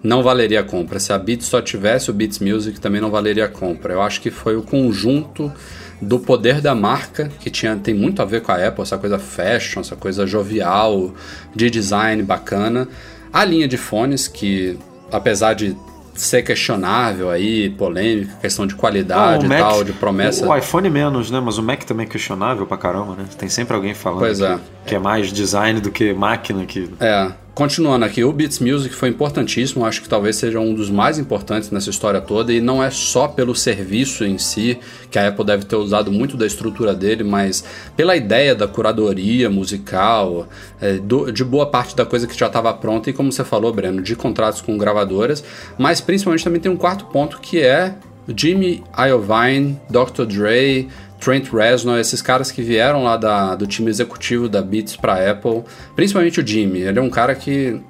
não valeria a compra. Se a Beats só tivesse o Beats Music, também não valeria a compra. Eu acho que foi o conjunto do poder da marca, que tinha, tem muito a ver com a Apple, essa coisa fashion, essa coisa jovial, de design bacana. A linha de fones, que apesar de ser questionável aí, polêmica, questão de qualidade Ah, e Mac- tal, de promessa. O iPhone menos, né? Mas o Mac também é questionável pra caramba, né? Tem sempre alguém falando Pois que, é. que é mais design do que máquina. Que... É, continuando aqui, o Beats Music foi importantíssimo, acho que talvez seja um dos mais importantes nessa história toda, e não é só pelo serviço em si, que a Apple deve ter usado muito da estrutura dele, mas pela ideia da curadoria musical, é, do- de boa parte da coisa que já estava pronta, e como você falou, Breno, de contratos com gravadoras, mas principalmente também tem um quarto ponto que é Jimmy Iovine, Dr. Dre, Trent Reznor, esses caras que vieram lá da- do time executivo da Beats para Apple, principalmente o Jimmy, ele é um cara que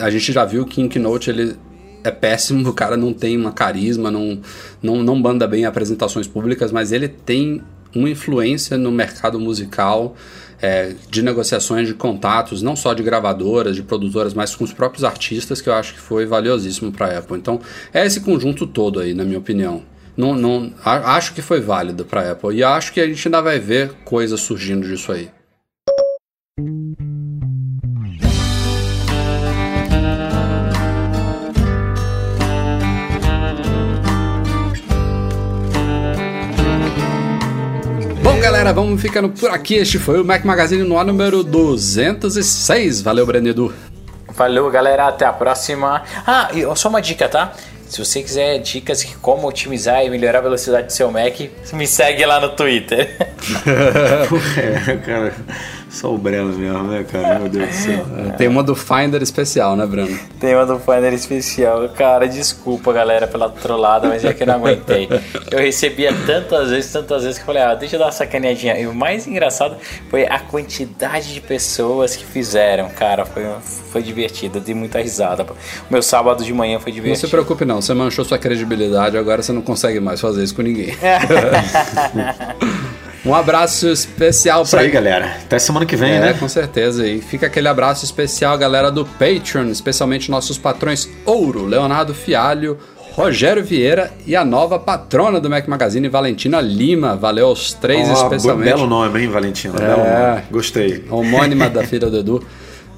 a gente já viu que em Keynote ele é péssimo, o cara não tem uma carisma, não, não, não banda bem em apresentações públicas, mas ele tem uma influência no mercado musical é, de negociações de contatos, não só de gravadoras, de produtoras, mas com os próprios artistas, que eu acho que foi valiosíssimo para a Apple. Então, é esse conjunto todo aí, na minha opinião. Não, não, acho que foi válido para a Apple e acho que a gente ainda vai ver coisas surgindo disso aí. galera, vamos ficando por aqui. Este foi o Mac Magazine no ar número 206. Valeu, Brenedu. Valeu, galera. Até a próxima. Ah, e só uma dica, tá? Se você quiser dicas de como otimizar e melhorar a velocidade do seu Mac, me segue lá no Twitter. é, cara. Só o Breno mesmo, né, cara? Meu Deus do céu. É, tem uma do Finder especial, né, Breno? Tem uma do Finder especial. Cara, desculpa, galera, pela trollada, mas é que eu não aguentei. Eu recebia tantas vezes, tantas vezes que eu falei, ah, deixa eu dar uma sacaneadinha. E o mais engraçado foi a quantidade de pessoas que fizeram, cara. Foi, foi divertido, eu dei muita risada. O meu sábado de manhã foi divertido. Não se preocupe, não. Você manchou sua credibilidade, agora você não consegue mais fazer isso com ninguém. Um abraço especial para. Isso aí, galera. Até semana que vem, é, né? com certeza. E fica aquele abraço especial, galera do Patreon, especialmente nossos patrões Ouro, Leonardo Fialho, Rogério Vieira e a nova patrona do Mac Magazine, Valentina Lima. Valeu aos três, oh, especialmente. Belo nome, hein, Valentina? É, belo nome. Gostei. Homônima da filha do Edu.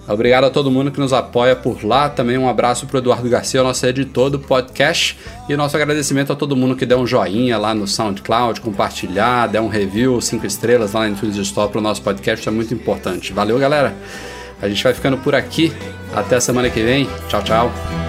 Obrigado a todo mundo que nos apoia por lá. Também um abraço para Eduardo Garcia, nosso editor do podcast. E nosso agradecimento a todo mundo que deu um joinha lá no SoundCloud, compartilhar, der um review, cinco estrelas lá no Influence Store para o nosso podcast. É muito importante. Valeu, galera. A gente vai ficando por aqui. Até a semana que vem. Tchau, tchau.